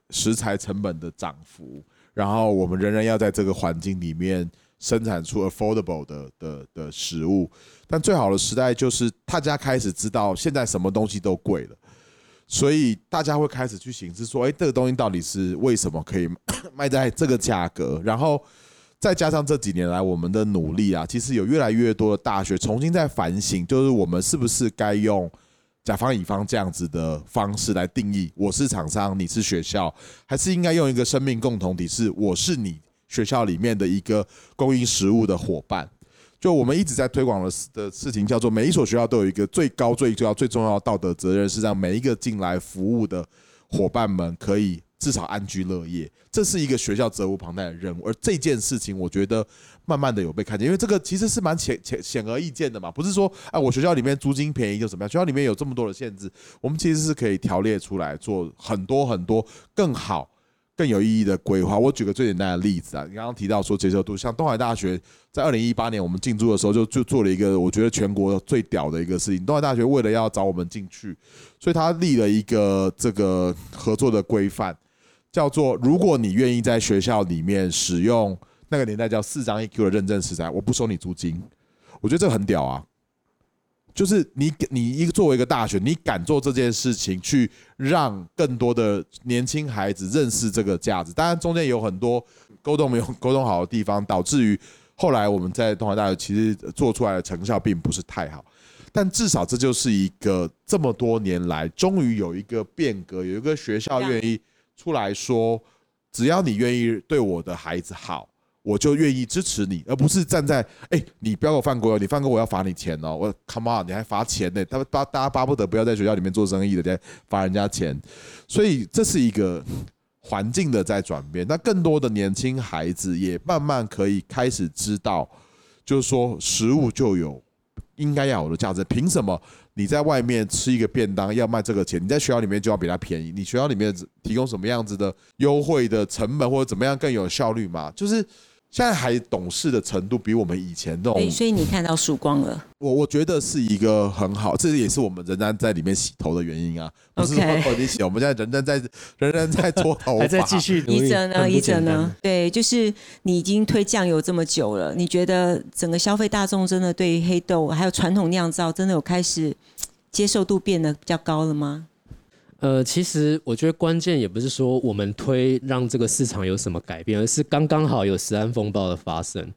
食材成本的涨幅，然后我们仍然要在这个环境里面生产出 affordable 的的的食物。但最好的时代就是大家开始知道现在什么东西都贵了，所以大家会开始去醒思说，哎，这个东西到底是为什么可以卖在这个价格？然后。再加上这几年来我们的努力啊，其实有越来越多的大学重新在反省，就是我们是不是该用甲方乙方这样子的方式来定义，我是厂商，你是学校，还是应该用一个生命共同体，是我是你学校里面的一个供应食物的伙伴。就我们一直在推广的的事情，叫做每一所学校都有一个最高、最重要、最重要的道德责任，是让每一个进来服务的伙伴们可以。至少安居乐业，这是一个学校责无旁贷的任务。而这件事情，我觉得慢慢的有被看见，因为这个其实是蛮显显显而易见的嘛，不是说哎，我学校里面租金便宜就怎么样？学校里面有这么多的限制，我们其实是可以条列出来做很多很多更好。更有意义的规划。我举个最简单的例子啊，你刚刚提到说接受度，像东海大学在二零一八年我们进驻的时候，就就做了一个我觉得全国最屌的一个事情。东海大学为了要找我们进去，所以他立了一个这个合作的规范。叫做，如果你愿意在学校里面使用那个年代叫四张 EQ 的认证食材，我不收你租金。我觉得这很屌啊！就是你你一个作为一个大学，你敢做这件事情，去让更多的年轻孩子认识这个价值。当然中间有很多沟通没有 沟通好的地方，导致于后来我们在东华大学其实做出来的成效并不是太好。但至少这就是一个这么多年来，终于有一个变革，有一个学校愿意。出来说，只要你愿意对我的孩子好，我就愿意支持你，而不是站在哎，你不要给我犯规哦，你犯规我要罚你钱哦，我 come on，你还罚钱呢？他们巴大家巴不得不要在学校里面做生意的，在罚人家钱，所以这是一个环境的在转变。那更多的年轻孩子也慢慢可以开始知道，就是说食物就有应该要有的价值，凭什么？你在外面吃一个便当要卖这个钱，你在学校里面就要比它便宜。你学校里面提供什么样子的优惠的成本或者怎么样更有效率嘛？就是。现在还懂事的程度比我们以前那种，所以你看到曙光了。我我觉得是一个很好，这也是我们仍然在里面洗头的原因啊。不是说你洗，我们现在仍然在仍然在搓头，还在继续。一哲呢？一哲呢？对，就是你已经推酱油这么久了，你觉得整个消费大众真的对于黑豆还有传统酿造，真的有开始接受度变得比较高了吗？呃，其实我觉得关键也不是说我们推让这个市场有什么改变，而是刚刚好有十安风暴的发生。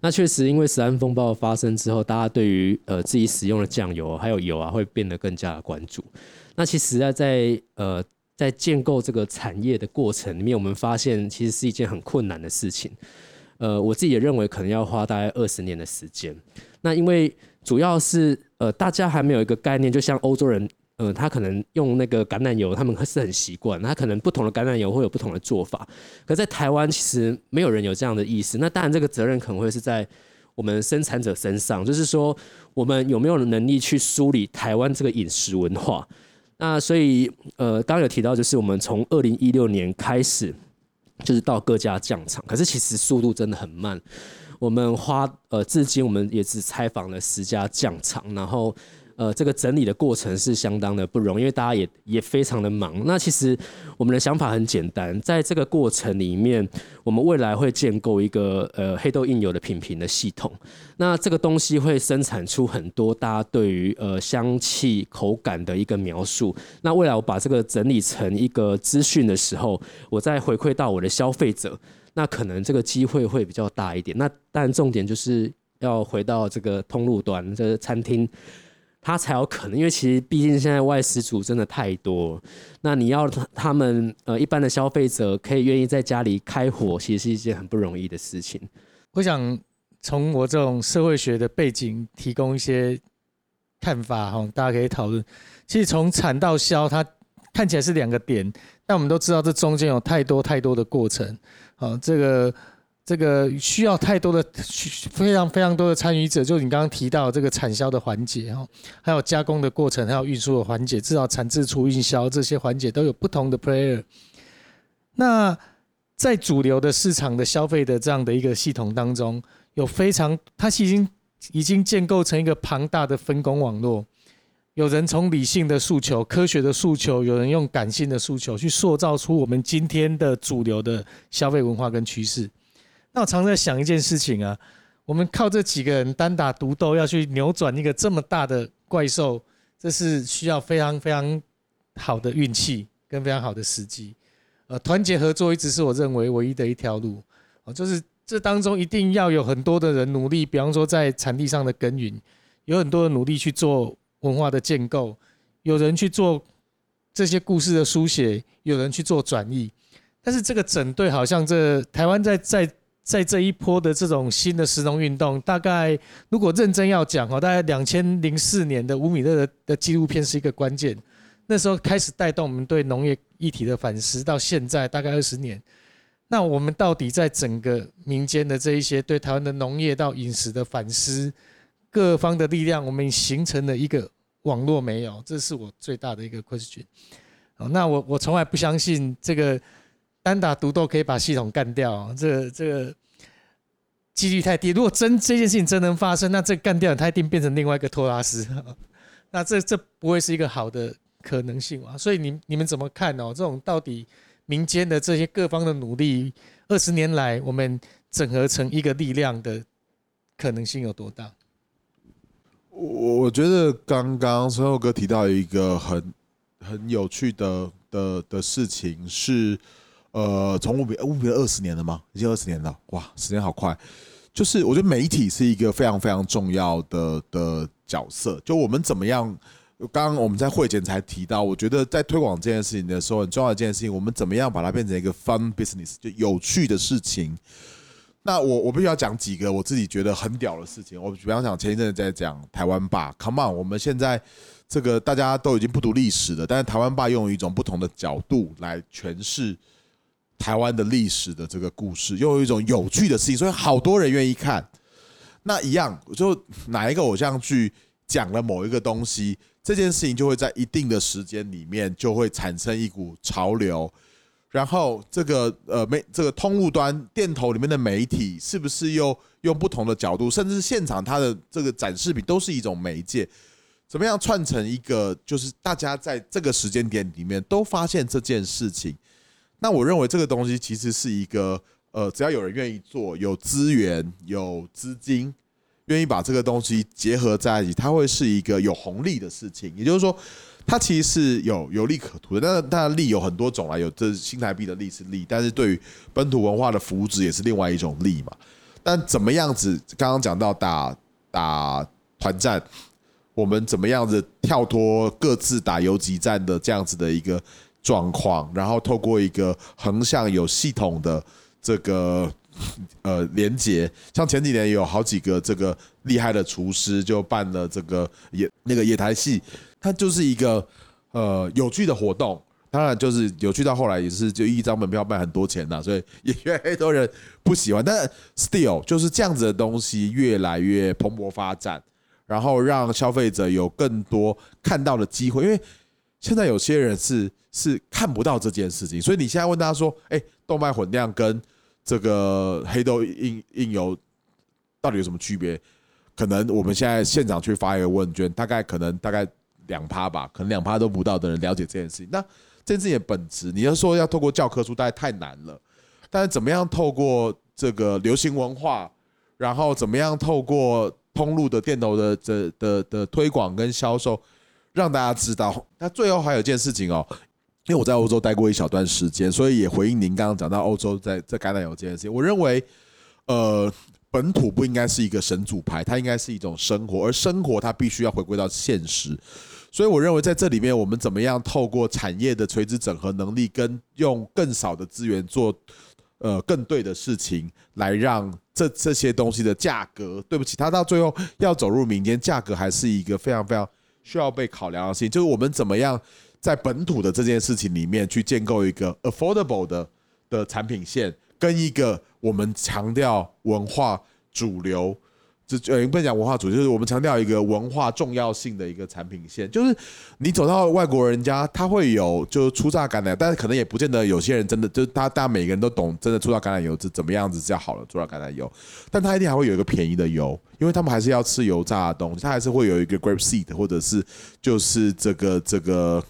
那确实，因为十安风暴发生之后，大家对于呃自己使用的酱油还有油啊，会变得更加的关注。那其实啊，在呃在建构这个产业的过程里面，我们发现其实是一件很困难的事情。呃，我自己也认为可能要花大概二十年的时间。那因为主要是呃大家还没有一个概念，就像欧洲人。呃，他可能用那个橄榄油，他们是很习惯。他可能不同的橄榄油会有不同的做法。可在台湾，其实没有人有这样的意识。那当然，这个责任可能会是在我们生产者身上，就是说，我们有没有能力去梳理台湾这个饮食文化？那所以，呃，刚刚有提到，就是我们从二零一六年开始，就是到各家酱厂，可是其实速度真的很慢。我们花呃，至今我们也只采访了十家酱厂，然后。呃，这个整理的过程是相当的不容易，因为大家也也非常的忙。那其实我们的想法很简单，在这个过程里面，我们未来会建构一个呃黑豆印油的品评的系统。那这个东西会生产出很多大家对于呃香气、口感的一个描述。那未来我把这个整理成一个资讯的时候，我再回馈到我的消费者，那可能这个机会会比较大一点。那但重点就是要回到这个通路端，这是餐厅。他才有可能，因为其实毕竟现在外食族真的太多，那你要他们呃一般的消费者可以愿意在家里开火，其实是一件很不容易的事情。我想从我这种社会学的背景提供一些看法哈，大家可以讨论。其实从产到销，它看起来是两个点，但我们都知道这中间有太多太多的过程。好，这个。这个需要太多的、非常非常多的参与者，就你刚刚提到这个产销的环节哈，还有加工的过程，还有运输的环节，至少产制出运销这些环节都有不同的 player。那在主流的市场的消费的这样的一个系统当中，有非常，它已经已经建构成一个庞大的分工网络。有人从理性的诉求、科学的诉求，有人用感性的诉求去塑造出我们今天的主流的消费文化跟趋势。那我常在想一件事情啊，我们靠这几个人单打独斗要去扭转一个这么大的怪兽，这是需要非常非常好的运气跟非常好的时机。呃，团结合作一直是我认为唯一的一条路。哦，就是这当中一定要有很多的人努力，比方说在产地上的耕耘，有很多的努力去做文化的建构，有人去做这些故事的书写，有人去做转译。但是这个整队好像这台湾在在。在这一波的这种新的石农运动，大概如果认真要讲哦，大概两千零四年的吴米勒的的纪录片是一个关键。那时候开始带动我们对农业议题的反思，到现在大概二十年。那我们到底在整个民间的这一些对台湾的农业到饮食的反思，各方的力量，我们形成了一个网络没有？这是我最大的一个 question。好，那我我从来不相信这个。单打独斗可以把系统干掉，这这个几率太低。如果真这件事情真能发生，那这干掉它一定变成另外一个托拉斯，那这这不会是一个好的可能性啊。所以你你们怎么看哦？这种到底民间的这些各方的努力，二十年来我们整合成一个力量的可能性有多大？我我觉得刚刚孙厚哥提到一个很很有趣的的的事情是。呃，从五比五比二十年了吗？已经二十年了，哇，时间好快。就是我觉得媒体是一个非常非常重要的的角色。就我们怎么样？刚刚我们在会前才提到，我觉得在推广这件事情的时候，很重要的一件事情，我们怎么样把它变成一个 fun business，就有趣的事情。那我我必须要讲几个我自己觉得很屌的事情。我比方讲，前一阵在讲台湾霸，Come on，我们现在这个大家都已经不读历史了，但是台湾霸用一种不同的角度来诠释。台湾的历史的这个故事，又有一种有趣的事情，所以好多人愿意看。那一样，就哪一个偶像剧讲了某一个东西，这件事情就会在一定的时间里面就会产生一股潮流。然后这个呃媒这个通路端店头里面的媒体，是不是又用不同的角度，甚至现场它的这个展示品都是一种媒介，怎么样串成一个，就是大家在这个时间点里面都发现这件事情。那我认为这个东西其实是一个，呃，只要有人愿意做，有资源、有资金，愿意把这个东西结合在一起，它会是一个有红利的事情。也就是说，它其实是有有利可图的。但当然，利有很多种啊，有这新台币的利是利，但是对于本土文化的福祉也是另外一种利嘛。但怎么样子？刚刚讲到打打团战，我们怎么样子跳脱各自打游击战的这样子的一个。状况，然后透过一个横向有系统的这个呃连接，像前几年有好几个这个厉害的厨师就办了这个野那个野台戏，它就是一个呃有趣的活动，当然就是有趣到后来也是就一张门票卖很多钱呐，所以也越来越多人不喜欢，但 still 就是这样子的东西越来越蓬勃发展，然后让消费者有更多看到的机会，因为现在有些人是。是看不到这件事情，所以你现在问大家说：“哎，动脉混酿跟这个黑豆印印油到底有什么区别？”可能我们现在现场去发一个问卷，大概可能大概两趴吧，可能两趴都不到的人了解这件事情。那这件事情本质，你要说要透过教科书，大概太难了。但是怎么样透过这个流行文化，然后怎么样透过通路的电头的的的的推广跟销售，让大家知道。那最后还有一件事情哦，因为我在欧洲待过一小段时间，所以也回应您刚刚讲到欧洲在在橄榄油这件事情。我认为，呃，本土不应该是一个神主牌，它应该是一种生活，而生活它必须要回归到现实。所以我认为在这里面，我们怎么样透过产业的垂直整合能力，跟用更少的资源做呃更对的事情，来让这这些东西的价格，对不起，它到最后要走入民间，价格还是一个非常非常需要被考量的事情。就是我们怎么样在本土的这件事情里面去建构一个 affordable 的的产品线，跟一个我们强调文化主流。这呃，不能讲文化主义，就是我们强调一个文化重要性的一个产品线。就是你走到外国人家，他会有就是初榨橄榄，但是可能也不见得有些人真的就是他，大家每个人都懂，真的初榨橄榄油是怎么样子是要好的初榨橄榄油，但他一定还会有一个便宜的油，因为他们还是要吃油炸的东西，他还是会有一个 grape seed 或者是就是这个这个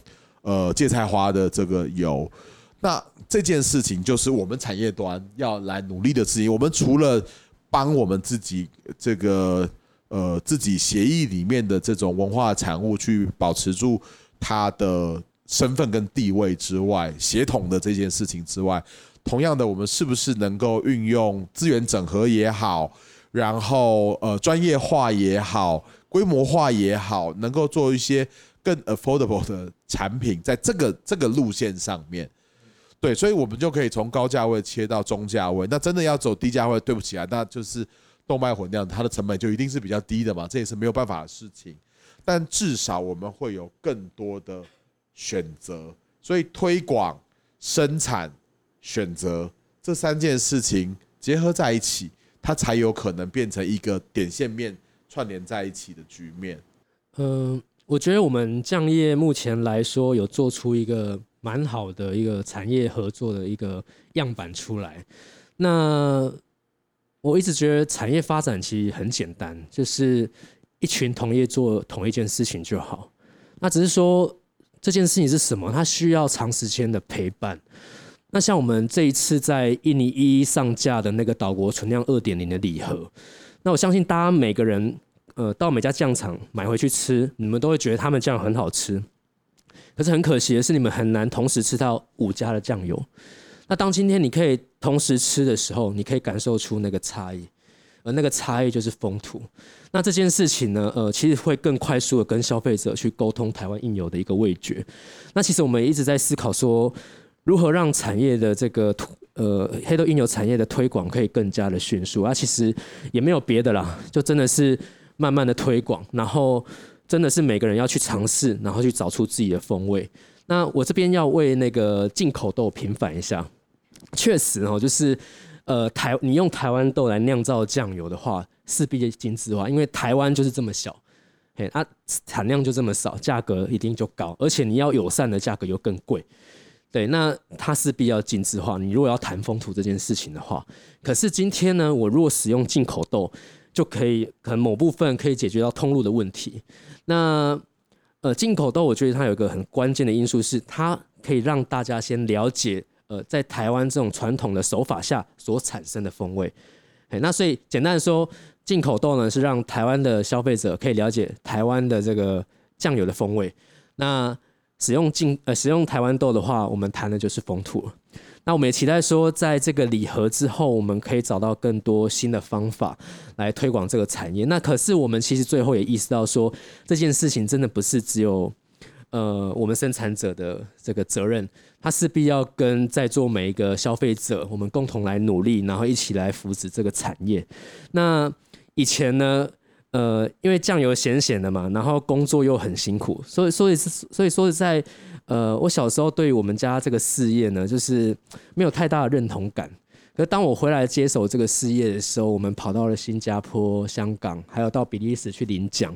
呃芥菜花的这个油。那这件事情就是我们产业端要来努力的事情。我们除了帮我们自己这个呃自己协议里面的这种文化产物去保持住它的身份跟地位之外，协同的这件事情之外，同样的，我们是不是能够运用资源整合也好，然后呃专业化也好，规模化也好，能够做一些更 affordable 的产品，在这个这个路线上面。对，所以我们就可以从高价位切到中价位。那真的要走低价位，对不起啊，那就是动脉混酿，它的成本就一定是比较低的嘛，这也是没有办法的事情。但至少我们会有更多的选择，所以推广、生产、选择这三件事情结合在一起，它才有可能变成一个点线面串联在一起的局面。嗯，我觉得我们酱业目前来说有做出一个。蛮好的一个产业合作的一个样板出来。那我一直觉得产业发展其实很简单，就是一群同业做同一件事情就好。那只是说这件事情是什么，它需要长时间的陪伴。那像我们这一次在印尼一一上架的那个岛国存量二点零的礼盒，那我相信大家每个人呃到每家酱厂买回去吃，你们都会觉得他们酱很好吃。可是很可惜的是，你们很难同时吃到五家的酱油。那当今天你可以同时吃的时候，你可以感受出那个差异，而那个差异就是风土。那这件事情呢，呃，其实会更快速的跟消费者去沟通台湾应有的一个味觉。那其实我们一直在思考说，如何让产业的这个呃黑豆应有产业的推广可以更加的迅速。啊，其实也没有别的啦，就真的是慢慢的推广，然后。真的是每个人要去尝试，然后去找出自己的风味。那我这边要为那个进口豆平反一下，确实哦，就是呃台你用台湾豆来酿造酱油的话，势必精致化，因为台湾就是这么小，嘿，它产量就这么少，价格一定就高，而且你要友善的价格又更贵，对，那它势必要精致化。你如果要谈风土这件事情的话，可是今天呢，我如果使用进口豆，就可以可能某部分可以解决到通路的问题。那呃，进口豆我觉得它有一个很关键的因素，是它可以让大家先了解，呃，在台湾这种传统的手法下所产生的风味。哎，那所以简单的说，进口豆呢是让台湾的消费者可以了解台湾的这个酱油的风味。那使用进呃使用台湾豆的话，我们谈的就是风土。那我们也期待说，在这个礼盒之后，我们可以找到更多新的方法来推广这个产业。那可是我们其实最后也意识到说，这件事情真的不是只有呃我们生产者的这个责任，它势必要跟在座每一个消费者，我们共同来努力，然后一起来扶持这个产业。那以前呢，呃，因为酱油咸咸的嘛，然后工作又很辛苦，所以所以所以说是在。呃，我小时候对于我们家这个事业呢，就是没有太大的认同感。可是当我回来接手这个事业的时候，我们跑到了新加坡、香港，还有到比利时去领奖，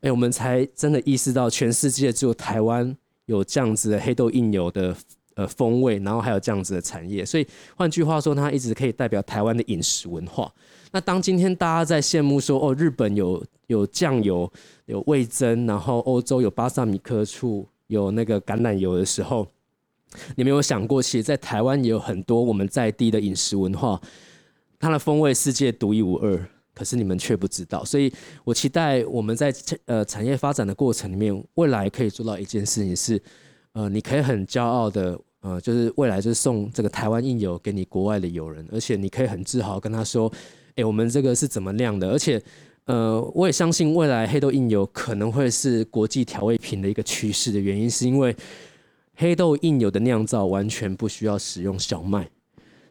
哎，我们才真的意识到，全世界只有台湾有这样子的黑豆印油的呃风味，然后还有这样子的产业。所以换句话说，它一直可以代表台湾的饮食文化。那当今天大家在羡慕说哦，日本有有酱油、有味增，然后欧洲有巴萨米克醋、有那个橄榄油的时候，你们有想过，其实，在台湾也有很多我们在地的饮食文化，它的风味世界独一无二。可是你们却不知道，所以我期待我们在呃产业发展的过程里面，未来可以做到一件事情是，呃，你可以很骄傲的，呃，就是未来就是送这个台湾印油给你国外的友人，而且你可以很自豪跟他说，哎，我们这个是怎么酿的，而且，呃，我也相信未来黑豆印油可能会是国际调味品的一个趋势的原因，是因为黑豆印油的酿造完全不需要使用小麦，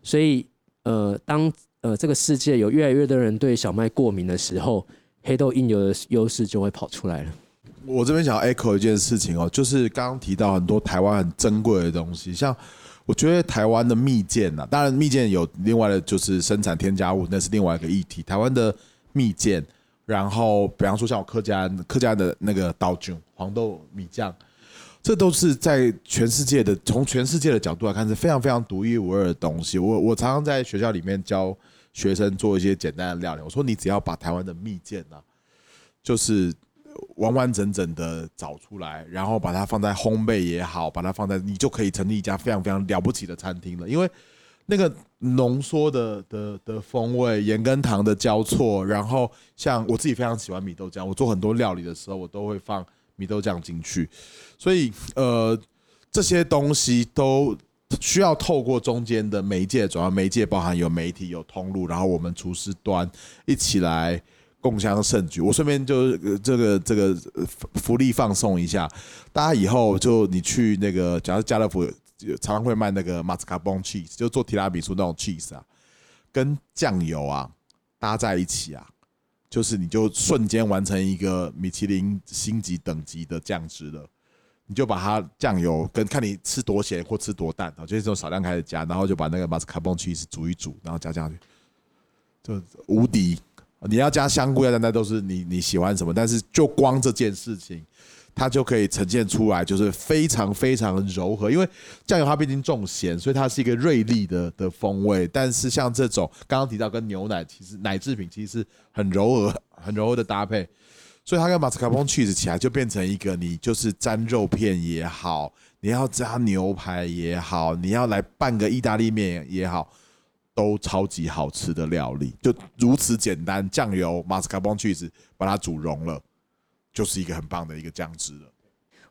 所以，呃，当呃，这个世界有越来越多人对小麦过敏的时候，黑豆印油的优势就会跑出来了。我这边想要 echo 一件事情哦，就是刚刚提到很多台湾很珍贵的东西，像我觉得台湾的蜜饯呐，当然蜜饯有另外的就是生产添加物，那是另外一个议题。台湾的蜜饯，然后比方说像我客家客家的那个刀菌黄豆米酱。这都是在全世界的，从全世界的角度来看是非常非常独一无二的东西。我我常常在学校里面教学生做一些简单的料理。我说你只要把台湾的蜜饯啊，就是完完整整的找出来，然后把它放在烘焙也好，把它放在你就可以成立一家非常非常了不起的餐厅了。因为那个浓缩的的的风味，盐跟糖的交错，然后像我自己非常喜欢米豆浆，我做很多料理的时候，我都会放。米豆酱进去，所以呃，这些东西都需要透过中间的媒介转换，媒介包含有媒体、有通路，然后我们厨师端一起来共襄盛举。我顺便就这个这个福利放送一下，大家以后就你去那个，假如家乐福常常会卖那个马斯卡邦 cheese，就做提拉米苏那种 cheese 啊，跟酱油啊搭在一起啊。就是你就瞬间完成一个米其林星级等级的酱汁了，你就把它酱油跟看你吃多咸或吃多淡啊，就是从少量开始加，然后就把那个马斯卡彭 cheese 煮一煮，然后加下去，就无敌。你要加香菇要加那都是你你喜欢什么，但是就光这件事情。它就可以呈现出来，就是非常非常柔和。因为酱油它毕竟重咸，所以它是一个锐利的的风味。但是像这种刚刚提到跟牛奶，其实奶制品其实是很柔和、很柔和的搭配。所以它跟马斯卡彭 cheese 起来就变成一个，你就是沾肉片也好，你要加牛排也好，你要来拌个意大利面也好，都超级好吃的料理。就如此简单，酱油、马斯卡彭 cheese 把它煮融了。就是一个很棒的一个酱汁了。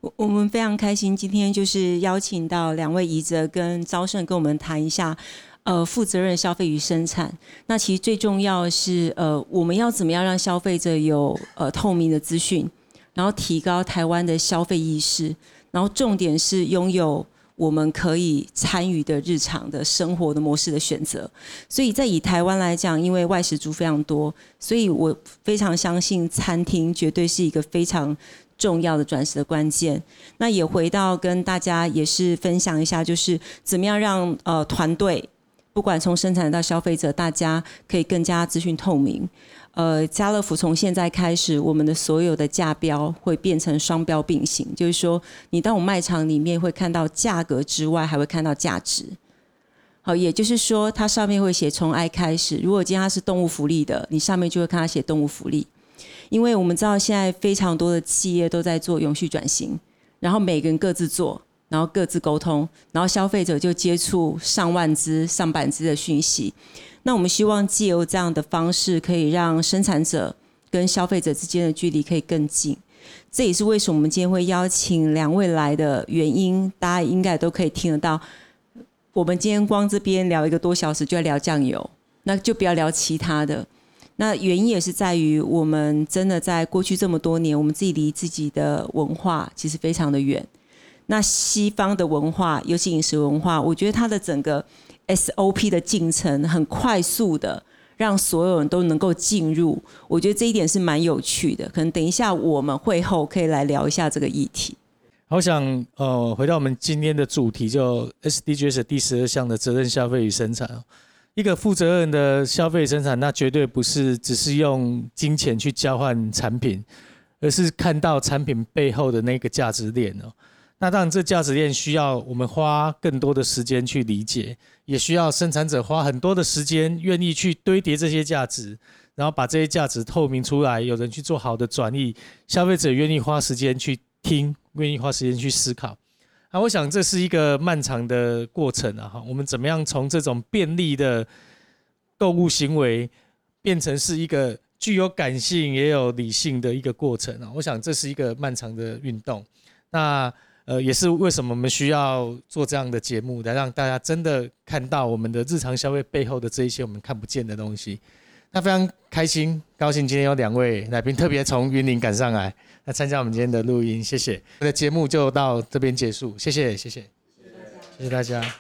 我我们非常开心，今天就是邀请到两位宜泽跟招胜跟我们谈一下，呃，负责任消费与生产。那其实最重要是，呃，我们要怎么样让消费者有呃透明的资讯，然后提高台湾的消费意识，然后重点是拥有。我们可以参与的日常的生活的模式的选择，所以在以台湾来讲，因为外食族非常多，所以我非常相信餐厅绝对是一个非常重要的转型的关键。那也回到跟大家也是分享一下，就是怎么样让呃团队，不管从生产到消费者，大家可以更加资讯透明。呃，家乐福从现在开始，我们的所有的价标会变成双标并行，就是说，你到我卖场里面会看到价格之外，还会看到价值。好，也就是说，它上面会写从 I 开始。如果今天它是动物福利的，你上面就会看它写动物福利。因为我们知道现在非常多的企业都在做永续转型，然后每个人各自做，然后各自沟通，然后消费者就接触上万只、上百只的讯息。那我们希望借由这样的方式，可以让生产者跟消费者之间的距离可以更近。这也是为什么我们今天会邀请两位来的原因。大家应该都可以听得到，我们今天光这边聊一个多小时就要聊酱油，那就不要聊其他的。那原因也是在于，我们真的在过去这么多年，我们自己离自己的文化其实非常的远。那西方的文化，尤其饮食文化，我觉得它的整个。SOP 的进程很快速的，让所有人都能够进入。我觉得这一点是蛮有趣的。可能等一下我们会后可以来聊一下这个议题。好想呃，回到我们今天的主题，就 SDGs 第十二项的责任消费与生产。一个负责任的消费生产，那绝对不是只是用金钱去交换产品，而是看到产品背后的那个价值链哦。那当然，这价值链需要我们花更多的时间去理解，也需要生产者花很多的时间，愿意去堆叠这些价值，然后把这些价值透明出来，有人去做好的转移，消费者愿意花时间去听，愿意花时间去思考。啊，我想这是一个漫长的过程啊！哈，我们怎么样从这种便利的购物行为，变成是一个具有感性也有理性的一个过程啊？我想这是一个漫长的运动。那呃，也是为什么我们需要做这样的节目，来让大家真的看到我们的日常消费背后的这一些我们看不见的东西。那非常开心，高兴今天有两位来宾特别从云林赶上来，来参加我们今天的录音，谢谢。我的节目就到这边结束，谢谢，谢谢，谢谢大家。